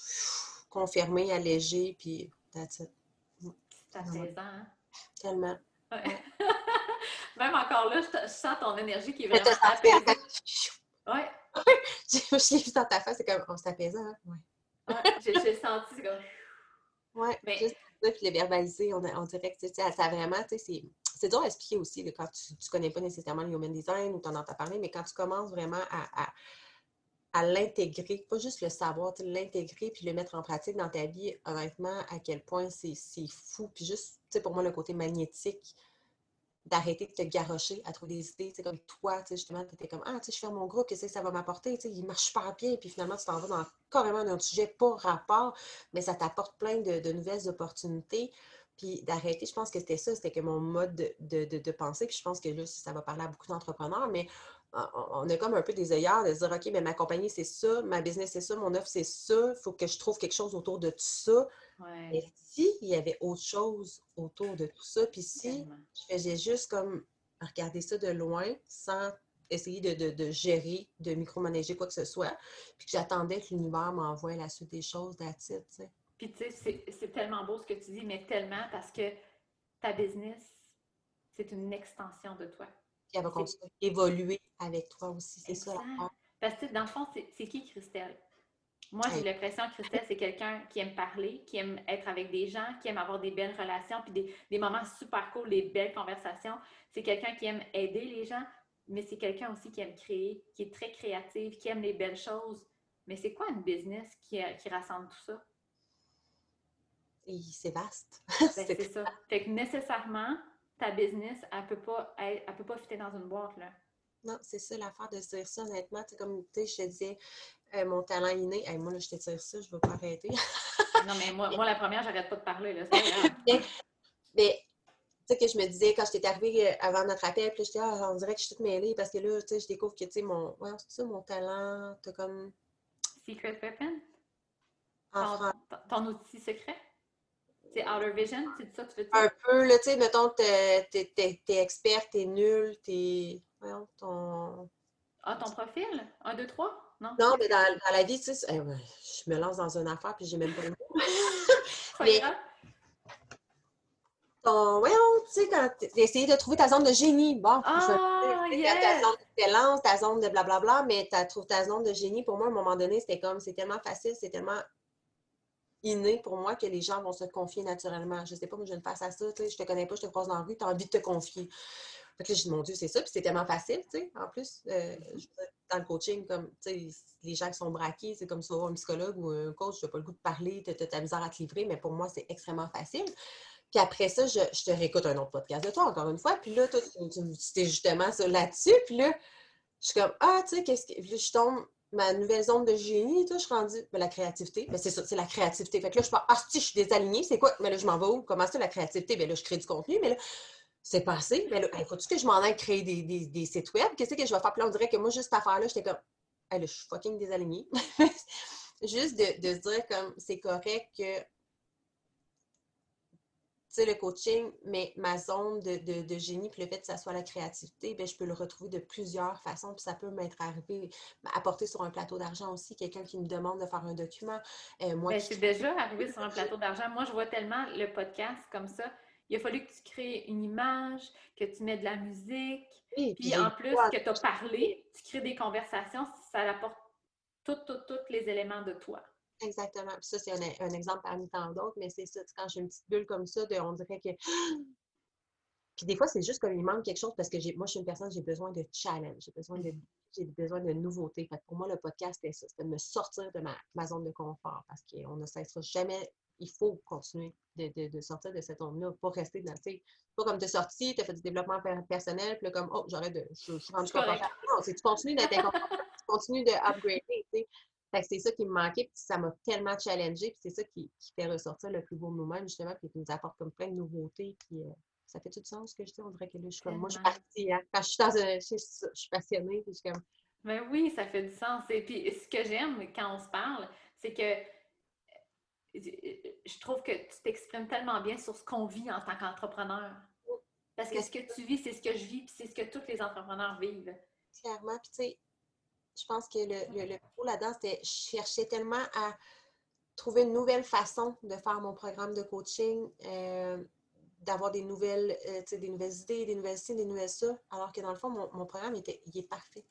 confirmé, allégé, puis that's it. C'est apaisant, hein? Tellement. Même encore là, je, sens ton énergie qui est vraiment apaisante. Ouais. je l'ai vu dans ta face, c'est comme, on s'est apaisant, hein? Ouais j'ai senti comme. Oui, mais... juste puis le verbaliser, on, on dirait que ça vraiment, tu sais, c'est dur à expliquer aussi quand tu ne connais pas nécessairement le human design ou tu en entends parler, mais quand tu commences vraiment à, à, à l'intégrer, pas juste le savoir, l'intégrer puis le mettre en pratique dans ta vie, honnêtement, à quel point c'est fou. Puis juste, tu sais, pour moi, le côté magnétique d'arrêter de te garrocher à trouver des idées. C'est comme toi, justement, tu étais comme Ah, je fais mon groupe, qu'est-ce que ça va m'apporter? Il marche super bien, puis finalement, tu t'en vas dans carrément un sujet pas rapport, mais ça t'apporte plein de, nouvelles opportunités. Puis d'arrêter, je pense que c'était ça, c'était que mon mode de, de, pensée. Puis je pense que là, ça va parler à beaucoup d'entrepreneurs, mais on a comme un peu des œillères de se dire, OK, mais ma compagnie, c'est ça, ma business, c'est ça, mon offre, c'est ça, il faut que je trouve quelque chose autour de tout ça. Mais si il y avait autre chose autour de tout ça, puis si je faisais juste comme regarder ça de loin sans essayer de, gérer, de micromanager quoi que ce soit, puis que j'attendais que l'univers m'envoie la suite des choses, d'attitude, tu sais. Puis tu sais, c'est tellement beau ce que tu dis, mais tellement parce que ta business, c'est une extension de toi elle va continuer à évoluer avec toi aussi. C'est ça. Parce que dans le fond, c'est qui Christelle? Moi, j'ai l'impression que Christelle, c'est quelqu'un qui aime parler, qui aime être avec des gens, qui aime avoir des belles relations, puis des, moments super cool, des belles conversations. C'est quelqu'un qui aime aider les gens, mais c'est quelqu'un aussi qui aime créer, qui est très créatif, qui aime les belles choses. Mais c'est quoi une business qui, qui rassemble tout ça? C'est vaste. Ben, c'est ça. Fait que nécessairement, ta business, elle peut pas, elle, peut pas fitter dans une boîte, là. Non, c'est ça l'affaire de se dire ça, honnêtement. Tu comme, tu sais, je te disais, euh, mon talent inné, moi, là, je te tire ça, je vais pas arrêter. non, mais moi, moi, la première, j'arrête pas de parler, là. mais, tu sais, que je me disais, quand j'étais arrivée euh, avant notre appel, puis j'étais, ah, on dirait que je suis toute mêlée, parce que là, tu sais, je découvre que, tu sais, mon, ouais, c'est ça, mon talent, t'as comme... Secret weapon? ton outil secret? C'est outer vision, c'est ça que tu veux dire? Un peu, là, tu sais, mettons, t'es es, expert, t'es nul, t'es. Voyons, ton. Ah, ton profil? Un, deux, trois? Non? Non, mais dans, dans la vie, tu sais, je me lance dans une affaire puis j'ai même pas le mot. mais, ton, voyons, tu sais, quand essayé de trouver ta zone de génie, bon, ah, yeah. ta zone d'excellence, ta zone de blablabla, mais tu trouves ta zone de génie, pour moi, à un moment donné, c'était comme, c'est tellement facile, c'est tellement inné pour moi que les gens vont se confier naturellement. Je sais pas, moi, je ne passe à ça, tu sais, je te connais pas, je te croise dans la rue, tu as envie de te confier. Fait que là, je dis, mon Dieu, c'est ça, puis c'est tellement facile, tu sais, en plus, euh, dans le coaching, comme, tu sais, les gens qui sont braqués, c'est comme ça, un psychologue ou un coach, tu n'as pas le goût de parler, tu as ta misère à te livrer, mais pour moi, c'est extrêmement facile. Puis après ça, je, te réécoute un autre podcast de toi, encore une fois, puis là, toi, tu, tu, justement là-dessus, puis là, je suis comme, ah, tu sais, qu'est-ce que. je tombe ma nouvelle zone de génie, je suis rendue, ben, la créativité, ben, c'est ça, c'est la créativité. Fait que là, je parle, ah, si, je suis désalignée, c'est quoi? Mais là, je m'en vais où? Comment c'est la créativité? Ben là, je crée du contenu, mais là, c'est passé. Mais là, il faut-tu que je m'en aille créer des, des, sites web? Qu'est-ce que je vais faire? Puis là, on dirait que moi, juste cette affaire-là, j'étais comme, hey, je suis fucking désalignée. juste de, de se dire comme, c'est correct que sais, le coaching, mais ma zone de, génie, puis le fait que ça soit la créativité, bien, je peux le retrouver de plusieurs façons, puis ça peut m'être arrivé, apporter sur un plateau d'argent aussi, quelqu'un qui me demande de faire un document. Euh, moi, ben, c'est déjà arrivé sur un plateau d'argent. Moi, je vois tellement le podcast comme ça. Il a fallu que tu crées une image, que tu mets de la musique, puis en plus que tu as parlé, tu crées des conversations, ça apporte tous, tous les éléments de toi. Exactement. Puis ça, c'est un, exemple parmi tant d'autres, mais c'est ça, quand j'ai une petite bulle comme ça, de, on dirait que. Puis des fois, c'est juste qu'il manque quelque chose parce que moi, je suis une personne, j'ai besoin de challenge, j'ai besoin de j'ai besoin de nouveautés. Fait pour moi, le podcast, c'est ça, c'était de me sortir de ma, zone de confort parce qu'on ne cessera jamais. Il faut continuer de, sortir de cette zone-là, pas rester dans, tu pas comme de sortir, tu as fait du développement personnel, puis là, comme, oh, j'arrête de, je, suis rendu confortable. Non, c'est tu continues d'être tu continues de upgrader, tu sais c'est ça qui me manquait, puis ça m'a tellement challengé, puis c'est ça qui, fait ressortir le plus beau moment, justement, puis qui nous apporte comme plein de nouveautés, puis euh, ça fait tout sens ce que je dis. On dirait que là, je suis comme, moi, je suis partie, hein. quand je suis dans un, je, suis passionnée, puis je suis comme... Ben oui, ça fait du sens. Et puis, ce que j'aime quand on se parle, c'est que je trouve que tu t'exprimes tellement bien sur ce qu'on vit en tant qu'entrepreneur. Parce que ce que tu vis, c'est ce que je vis, puis c'est ce que tous les entrepreneurs vivent. Clairement. Puis, tu sais, je pense que le, le, pro là-dedans, c'était je cherchais tellement à trouver une nouvelle façon de faire mon programme de coaching, euh, d'avoir des nouvelles, euh, des nouvelles idées, des nouvelles ci, des nouvelles ça, alors que dans le fond, mon, mon programme était, il est parfait.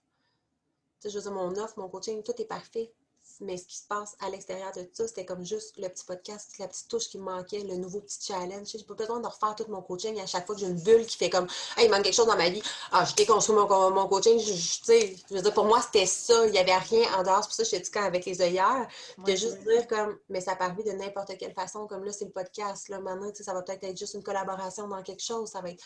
je veux dire, mon offre, mon coaching, tout est parfait mais ce qui se passe à l'extérieur de tout ça, c'était comme juste le petit podcast, la petite touche qui me manquait, le nouveau petit challenge. J'ai pas besoin de refaire tout mon coaching. à chaque fois que j'ai une bulle qui fait comme Hey, il manque quelque chose dans ma vie, ah, je déconstruis mon, mon coaching. Je, je, veux dire, pour moi, c'était ça. Il n'y avait rien en dehors. C'est pour ça que je suis quand avec les œillères. De juste dire comme Mais ça peut de n'importe quelle façon. Comme là, c'est le podcast. Là, maintenant, ça va peut-être être juste une collaboration dans quelque chose. Ça va être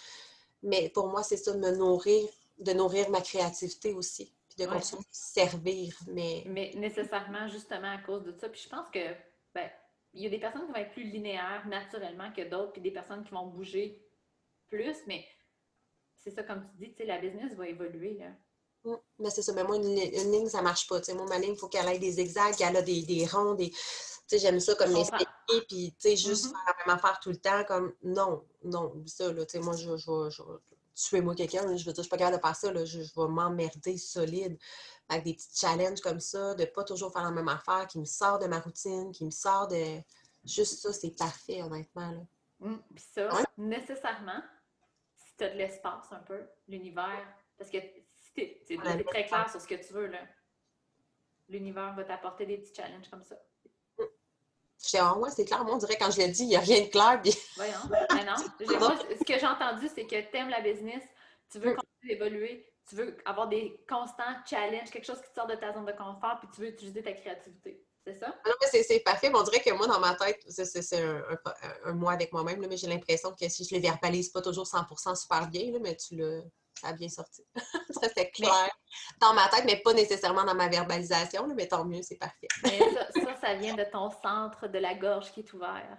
Mais pour moi, c'est ça, de me nourrir, de nourrir ma créativité aussi, puis de Ouais. continuer de servir. Mais Mais nécessairement, justement, à cause de ça. Puis je pense que, ben, il y a des personnes qui vont être plus linéaires naturellement que d'autres, puis des personnes qui vont bouger plus, mais c'est ça, comme tu dis, tu sais, la business va évoluer, là. Mm. Mais c'est ça, mais moi, une, li- une ligne, ça marche pas. tu sais. moi, ma ligne, il faut qu'elle ait des zigzags, qu'elle a des, des ronds, des. Tu sais, j'aime ça comme spécier, puis tu sais, juste Mhm. faire la même affaire tout le temps, comme non, non, ça, là, tu sais, moi, je, je, je, vais tuer moi quelqu'un, je veux dire, je suis pas capable de faire ça, là, je, je vais m'emmerder solide. Avec des petits challenges comme ça, de pas toujours faire la même affaire, qui me sort de ma routine, qui me sort de. Juste ça, c'est parfait, honnêtement. Là. Mm. Puis ça, Ouais. nécessairement, si tu as de l'espace un peu, l'univers, parce que si Ouais, t'es très clair sur ce que tu veux, là, l'univers va t'apporter des petits challenges comme ça. Je dis, ah ouais, c'est clair, moi, on dirait quand je le dis, il n'y a rien de clair, puis Voyons. Mais non. J'ai- moi, ce que j'ai entendu, c'est que tu aimes la business, tu veux Mm. continuer d'évoluer, tu veux avoir des constants challenges, quelque chose qui te sort de ta zone de confort, puis tu veux utiliser ta créativité. C'est ça? Ah Non, mais c'est- c'est parfait, mais on dirait que moi, dans ma tête, c'est- un, un, un moi avec moi-même, là, mais j'ai l'impression que si je le verbalise pas toujours 100% super bien, là, mais tu l'as ça a bien sorti. ça, c'est clair dans ma tête, mais pas nécessairement dans ma verbalisation, là, mais tant mieux, c'est parfait. Mais ça, ça, ça vient de ton centre de la gorge qui est ouvert.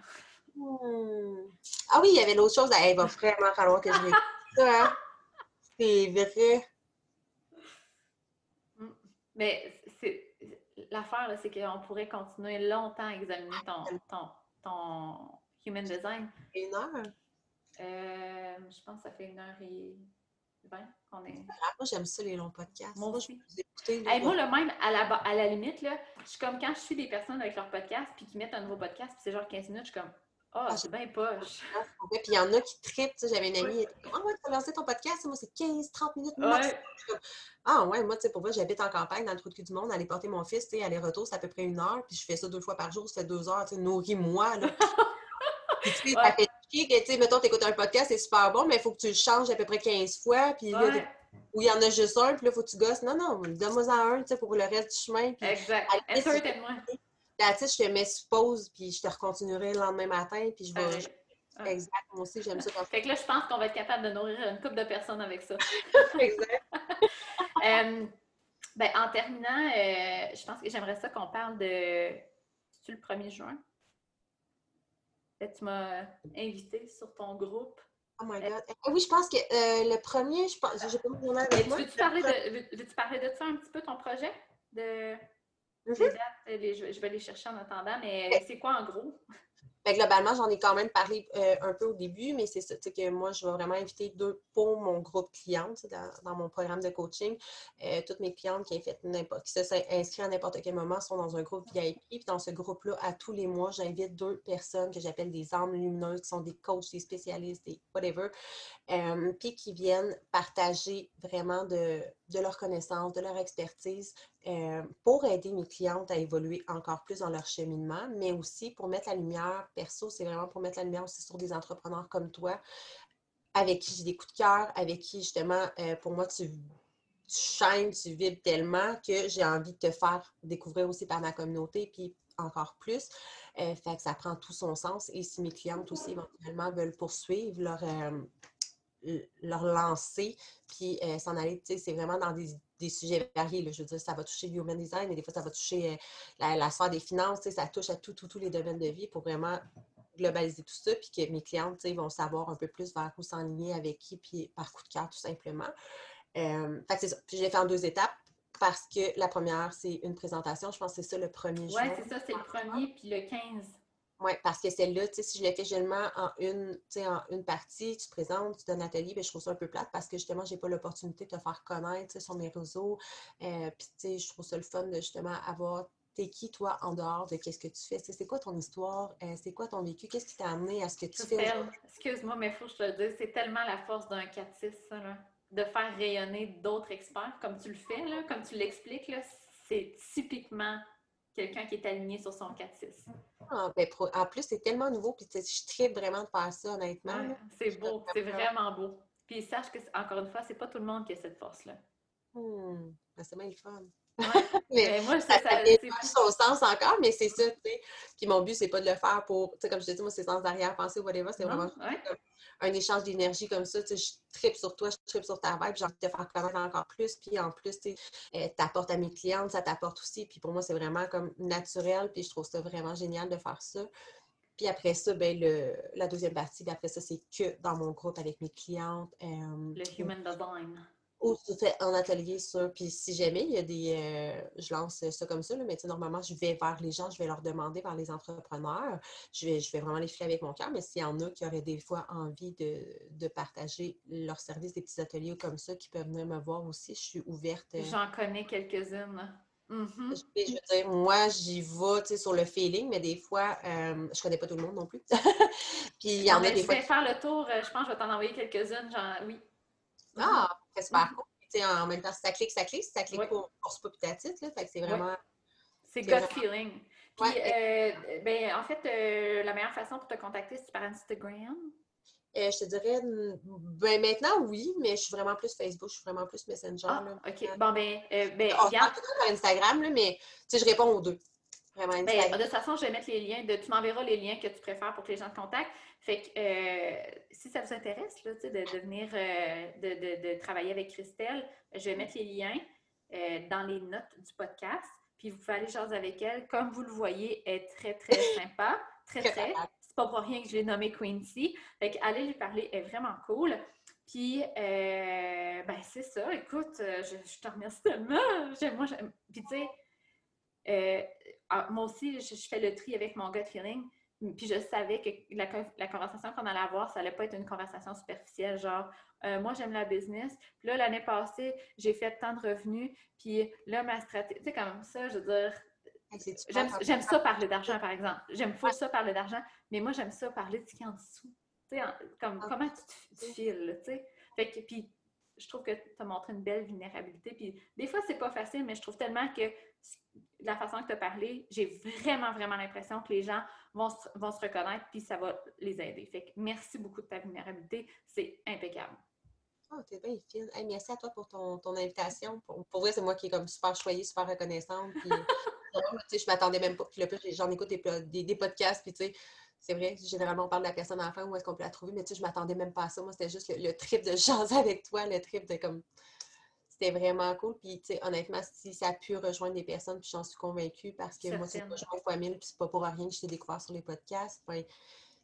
Hmm. Ah oui, il y avait l'autre chose. Ah, il va vraiment falloir que je réécoute ça. hein. C'est vrai. Mais c'est l'affaire, c'est qu'on pourrait continuer longtemps à examiner ton, ton, ton human design. Une heure. Euh, je pense que ça fait une heure et qu'on est. Ah, moi, j'aime ça, les longs podcasts. Moi Moi, je vous écouter. Hey, moi, le même, à la, à la limite, là, je suis comme quand je suis des personnes avec leur podcast puis qui mettent un nouveau podcast, puis c'est genre 15 minutes, je suis comme Ah, Ah, c'est bien poche. Ouais, Puis il y en a qui sais, J'avais une amie, elle Ah ouais, tu as lancé ton podcast, moi, c'est 15-30 minutes max. Ouais. Ah ouais, moi, tu sais, pour vrai, j'habite en campagne, dans le trou de cul du monde, aller porter mon fils, tu sais, aller-retour, c'est à peu près une heure, puis je fais ça deux fois par jour, ça fait deux heures, tu sais, nourris-moi, là. Puis, tu sais, Ouais. ça fait que, tu sais, mettons, t'écoutes un podcast, c'est super bon, mais il faut que tu le changes à peu près 15 fois, puis Ouais, ou il y en a juste un, puis là, il faut que tu gosses. Non, non, donne-moi en un, tu sais, pour le reste du chemin, puis exact. Entertain-moi. là, tu sais, je te mets sur pause, puis je te recontinuerai le lendemain matin, puis je vais... Pareil. Ouais. Exact, moi aussi, j'aime ça. Fait que là, je pense qu'on va être capable de nourrir une couple de personnes avec ça. exact. Euh, ben, en terminant, euh, je pense que j'aimerais ça qu'on parle de. C'est-tu le 1er juin? Tu m'as invité sur ton groupe. Oh my God. Eh oui, je pense que euh, le premier, je pense, j'ai pas mon journal avec moi. Veux-tu parler, de, veux- parler de ça un petit peu, ton projet? De, Mhm. les dates, les- je, je vais les chercher en attendant, mais c'est quoi en gros? Ben, globalement, j'en ai quand même parlé euh, un peu au début, mais c'est ça, que moi, je vais vraiment inviter deux pour mon groupe client, dans, mon programme de coaching. Euh, toutes mes clientes qui se sont inscrites à n'importe quel moment sont dans un groupe VIP. Puis dans ce groupe-là, à tous les mois, j'invite deux personnes que j'appelle des âmes lumineuses, qui sont des coachs, des spécialistes, des whatever, euh, puis qui viennent partager vraiment de, de leur connaissance, de leur expertise euh, pour aider mes clientes à évoluer encore plus dans leur cheminement, mais aussi pour mettre la lumière, perso, c'est vraiment pour mettre la lumière aussi sur des entrepreneurs comme toi, avec qui j'ai des coups de cœur, avec qui justement, euh, pour moi, tu, tu shines, tu vibres tellement que j'ai envie de te faire découvrir aussi par ma communauté, puis encore plus. Euh, fait que ça prend tout son sens. Et si mes clientes aussi éventuellement veulent poursuivre leur, leur lancer, puis euh, s'en aller, tu sais, c'est vraiment dans des, des sujets variés. là. Je veux dire, ça va toucher le human design, mais des fois, ça va toucher euh, la, la sphère des finances, tu sais, ça touche à tout, tout, tous les domaines de vie pour vraiment globaliser tout ça, puis que mes clientes, tu sais, vont savoir un peu plus vers où s'enligner, avec qui, puis par coup de cœur, tout simplement. Euh, fait que c'est ça. Puis je l'ai fait en deux étapes parce que la première, c'est une présentation. Je pense que c'est ça le premier jour. Ouais, c'est ça, c'est le premier, puis le 15. Oui, parce que celle-là, tu sais, si je l'ai fait seulement en une, tu sais, en une partie, tu te présentes, tu donnes l'atelier, ben, je trouve ça un peu plate parce que justement, j'ai pas l'opportunité de te faire connaître sur mes réseaux. Euh, Puis, tu sais, je trouve ça le fun de justement avoir t'es qui, toi, en dehors de qu'est-ce que tu fais? C'est quoi ton histoire? Euh, c'est quoi ton vécu? Qu'est-ce qui t'a amené à ce que tu fais? Excuse-moi, mais il faut que je te le dise, c'est tellement la force d'un 4-6, ça, là, de faire rayonner d'autres experts, comme tu le fais, là, comme tu l'expliques, là, c'est typiquement quelqu'un qui est aligné sur son 4-6. Ah, ben, pro- en plus, c'est tellement nouveau, puis je tripe vraiment de faire ça, honnêtement. Ouais, c'est beau, c'est vraiment beau. Puis sache que, encore une fois, c'est pas tout le monde qui a cette force-là. Hmm, ben, c'est bien le fun. mais moi, ça, ça, ça son sens encore, mais c'est ça, tu sais. Puis mon but, c'est pas de le faire pour, tu sais, comme je te dis, moi, c'est sans arrière-pensée ou whatever, c'est vraiment un échange d'énergie comme ça, tu sais, je tripe sur toi, je tripe sur ta vibe, j'ai envie de te faire connaître encore plus, puis en plus, tu sais, t'apportes à mes clientes, ça t'apporte aussi, puis pour moi, c'est vraiment comme naturel, puis je trouve ça vraiment génial de faire ça. Puis après ça, ben, le, la deuxième partie, après ça, c'est que dans mon groupe avec mes clientes. Euh, le Human Design ou fait en atelier ça. Puis si jamais il y a des. Euh, je lance ça comme ça, là, mais normalement, je vais vers les gens, je vais leur demander vers les entrepreneurs. Je vais, je vais vraiment les filer avec mon cœur, mais s'il y en a qui auraient des fois envie de, partager leur service, des petits ateliers comme ça, qui peuvent venir me voir aussi, je suis ouverte. Euh. J'en connais quelques-unes. Mm-hmm. je, veux dire, moi, j'y vais sur le feeling, mais des fois, euh, je connais pas tout le monde non plus. Puis il y en a des fois. faire le tour, je pense que je vais t'en envoyer quelques-unes, genre, oui. Ah, c'est super cool. En même temps, si ça clique, ça clique. Si ça clique pas titre, là. Fait que c'est vraiment. C'est gut feeling. Puis, euh, ben, en fait, euh, la meilleure façon pour te contacter, c'est par Instagram? Euh, je te dirais, ben maintenant, oui, mais je suis vraiment plus Facebook, je suis vraiment plus Messenger. Ah, OK. Bon, ben, ben On par Instagram, là, mais je réponds aux deux. Vraiment, ben, de toute façon, je vais mettre les liens. De, tu m'enverras les liens que tu préfères pour que les gens te contactent. Fait que euh, si ça vous intéresse là, de, de venir euh, de, travailler avec Christelle, je vais mettre les liens euh, dans les notes du podcast. Puis vous pouvez aller jaser avec elle. Comme vous le voyez, elle est très, très sympa. Très, très. C'est pas pour rien que je l'ai nommée Quincy. Fait que allez lui parler, elle est vraiment cool. Puis, ben c'est ça. Écoute, je, te remercie tellement. Moi, Puis, tu sais, ah, moi aussi, je, fais le tri avec mon gut feeling. Puis je savais que la, conversation qu'on allait avoir, ça allait pas être une conversation superficielle, genre euh, moi j'aime la business. Puis là, l'année passée, j'ai fait tant de revenus. Puis là, ma stratégie, tu sais, comme ça, je veux dire, j'aime ça parler d'argent, par exemple. J'aime pas ça parler d'argent, mais moi j'aime ça parler de ce qui est en dessous. Tu sais, comme ah. comment tu, tu files, tu sais. Fait que, puis je trouve que tu as montré une belle vulnérabilité. Puis des fois, c'est pas facile, mais je trouve tellement que la façon que tu as parlé, j'ai vraiment, vraiment l'impression que les gens vont se, vont se reconnaître puis ça va les aider. Fait que merci beaucoup de ta vulnérabilité. C'est impeccable. Oh, t'es bien fine. merci à toi pour ton, ton invitation. Pour, pour vrai, c'est moi qui est comme super choyée, super reconnaissante. Puis, je m'attendais même pas. Puis le plus, j'en écoute des, des, des podcasts, puis tu sais, c'est vrai, généralement, on parle de la personne enfin, où est-ce qu'on peut la trouver, mais tu sais, je m'attendais même pas à ça. Moi, c'était juste le, trip de jaser avec toi, le trip de comme. C'était vraiment cool. Puis, tu sais, honnêtement, si ça a pu rejoindre des personnes, puis j'en suis convaincue parce que moi, c'est pas une fois mille, puis c'est pas pour rien que je t'ai découvert sur les podcasts. Ben,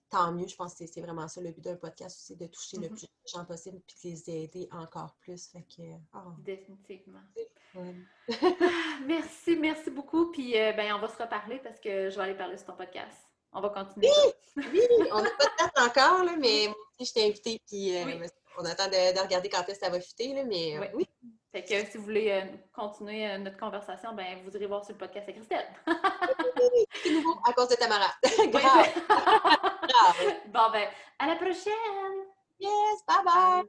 tant mieux, je pense que c'est vraiment ça le but d'un podcast aussi, de toucher le mm-hmm. plus de gens possible puis de les aider encore plus. Fait que, oh. Définitivement. merci, merci beaucoup. Puis euh, ben, on va se reparler parce que je vais aller parler sur ton podcast. On va continuer. Oui, oui on n'a pas de date encore, là, mais moi aussi, je t'ai invitée, puis euh, on attend de, regarder quand est-ce que ça va fitter, là, mais euh, oui. Fait que si vous voulez euh, continuer notre conversation, ben vous irez voir sur le podcast avec Christelle. C'est nouveau à cause de Tamara. Bon, ben, à la prochaine! Yes, bye bye!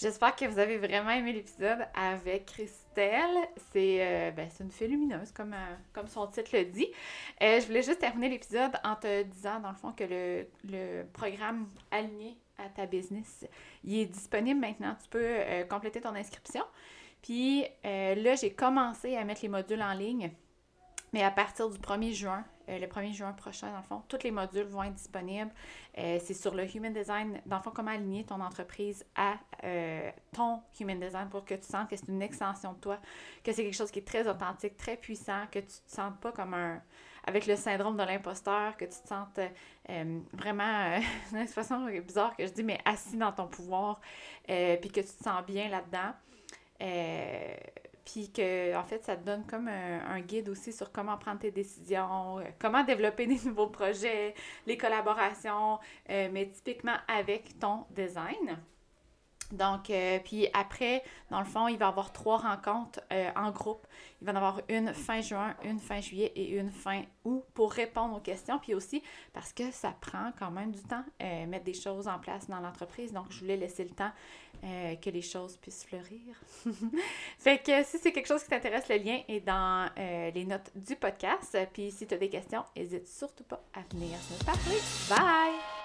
J'espère que vous avez vraiment aimé l'épisode avec Christelle. C'est euh, ben, une fée lumineuse, comme, euh, comme son titre le dit. Euh, je voulais juste terminer l'épisode en te disant, dans le fond, que le, le, programme aligné à ta business, il est disponible maintenant. Tu peux compléter ton inscription. Puis là, j'ai commencé à mettre les modules en ligne. Mais à partir du 1er juin, euh, le 1er juin prochain, dans le fond, tous les modules vont être disponibles. Euh, c'est sur le Human Design, dans le fond, comment aligner ton entreprise à euh, ton Human Design pour que tu sentes que c'est une extension de toi, que c'est quelque chose qui est très authentique, très puissant, que tu ne te sentes pas comme un avec le syndrome de l'imposteur, que tu te sentes vraiment, une expression bizarre que je dis, mais assis dans ton pouvoir, puis que tu te sens bien là-dedans puis que en fait ça te donne comme un, guide aussi sur comment prendre tes décisions, euh, comment développer des nouveaux projets, les collaborations, euh, mais typiquement avec ton design. Donc, euh, puis après, dans le fond, il va y avoir trois rencontres en groupe. Il va y en avoir une fin juin, une fin juillet et une fin août pour répondre aux questions. Puis aussi parce que ça prend quand même du temps mettre des choses en place dans l'entreprise. Donc, je voulais laisser le temps euh, que les choses puissent fleurir. fait que si c'est quelque chose qui t'intéresse, le lien est dans euh, les notes du podcast. Puis si tu as des questions, n'hésite surtout pas à venir me parler. Bye!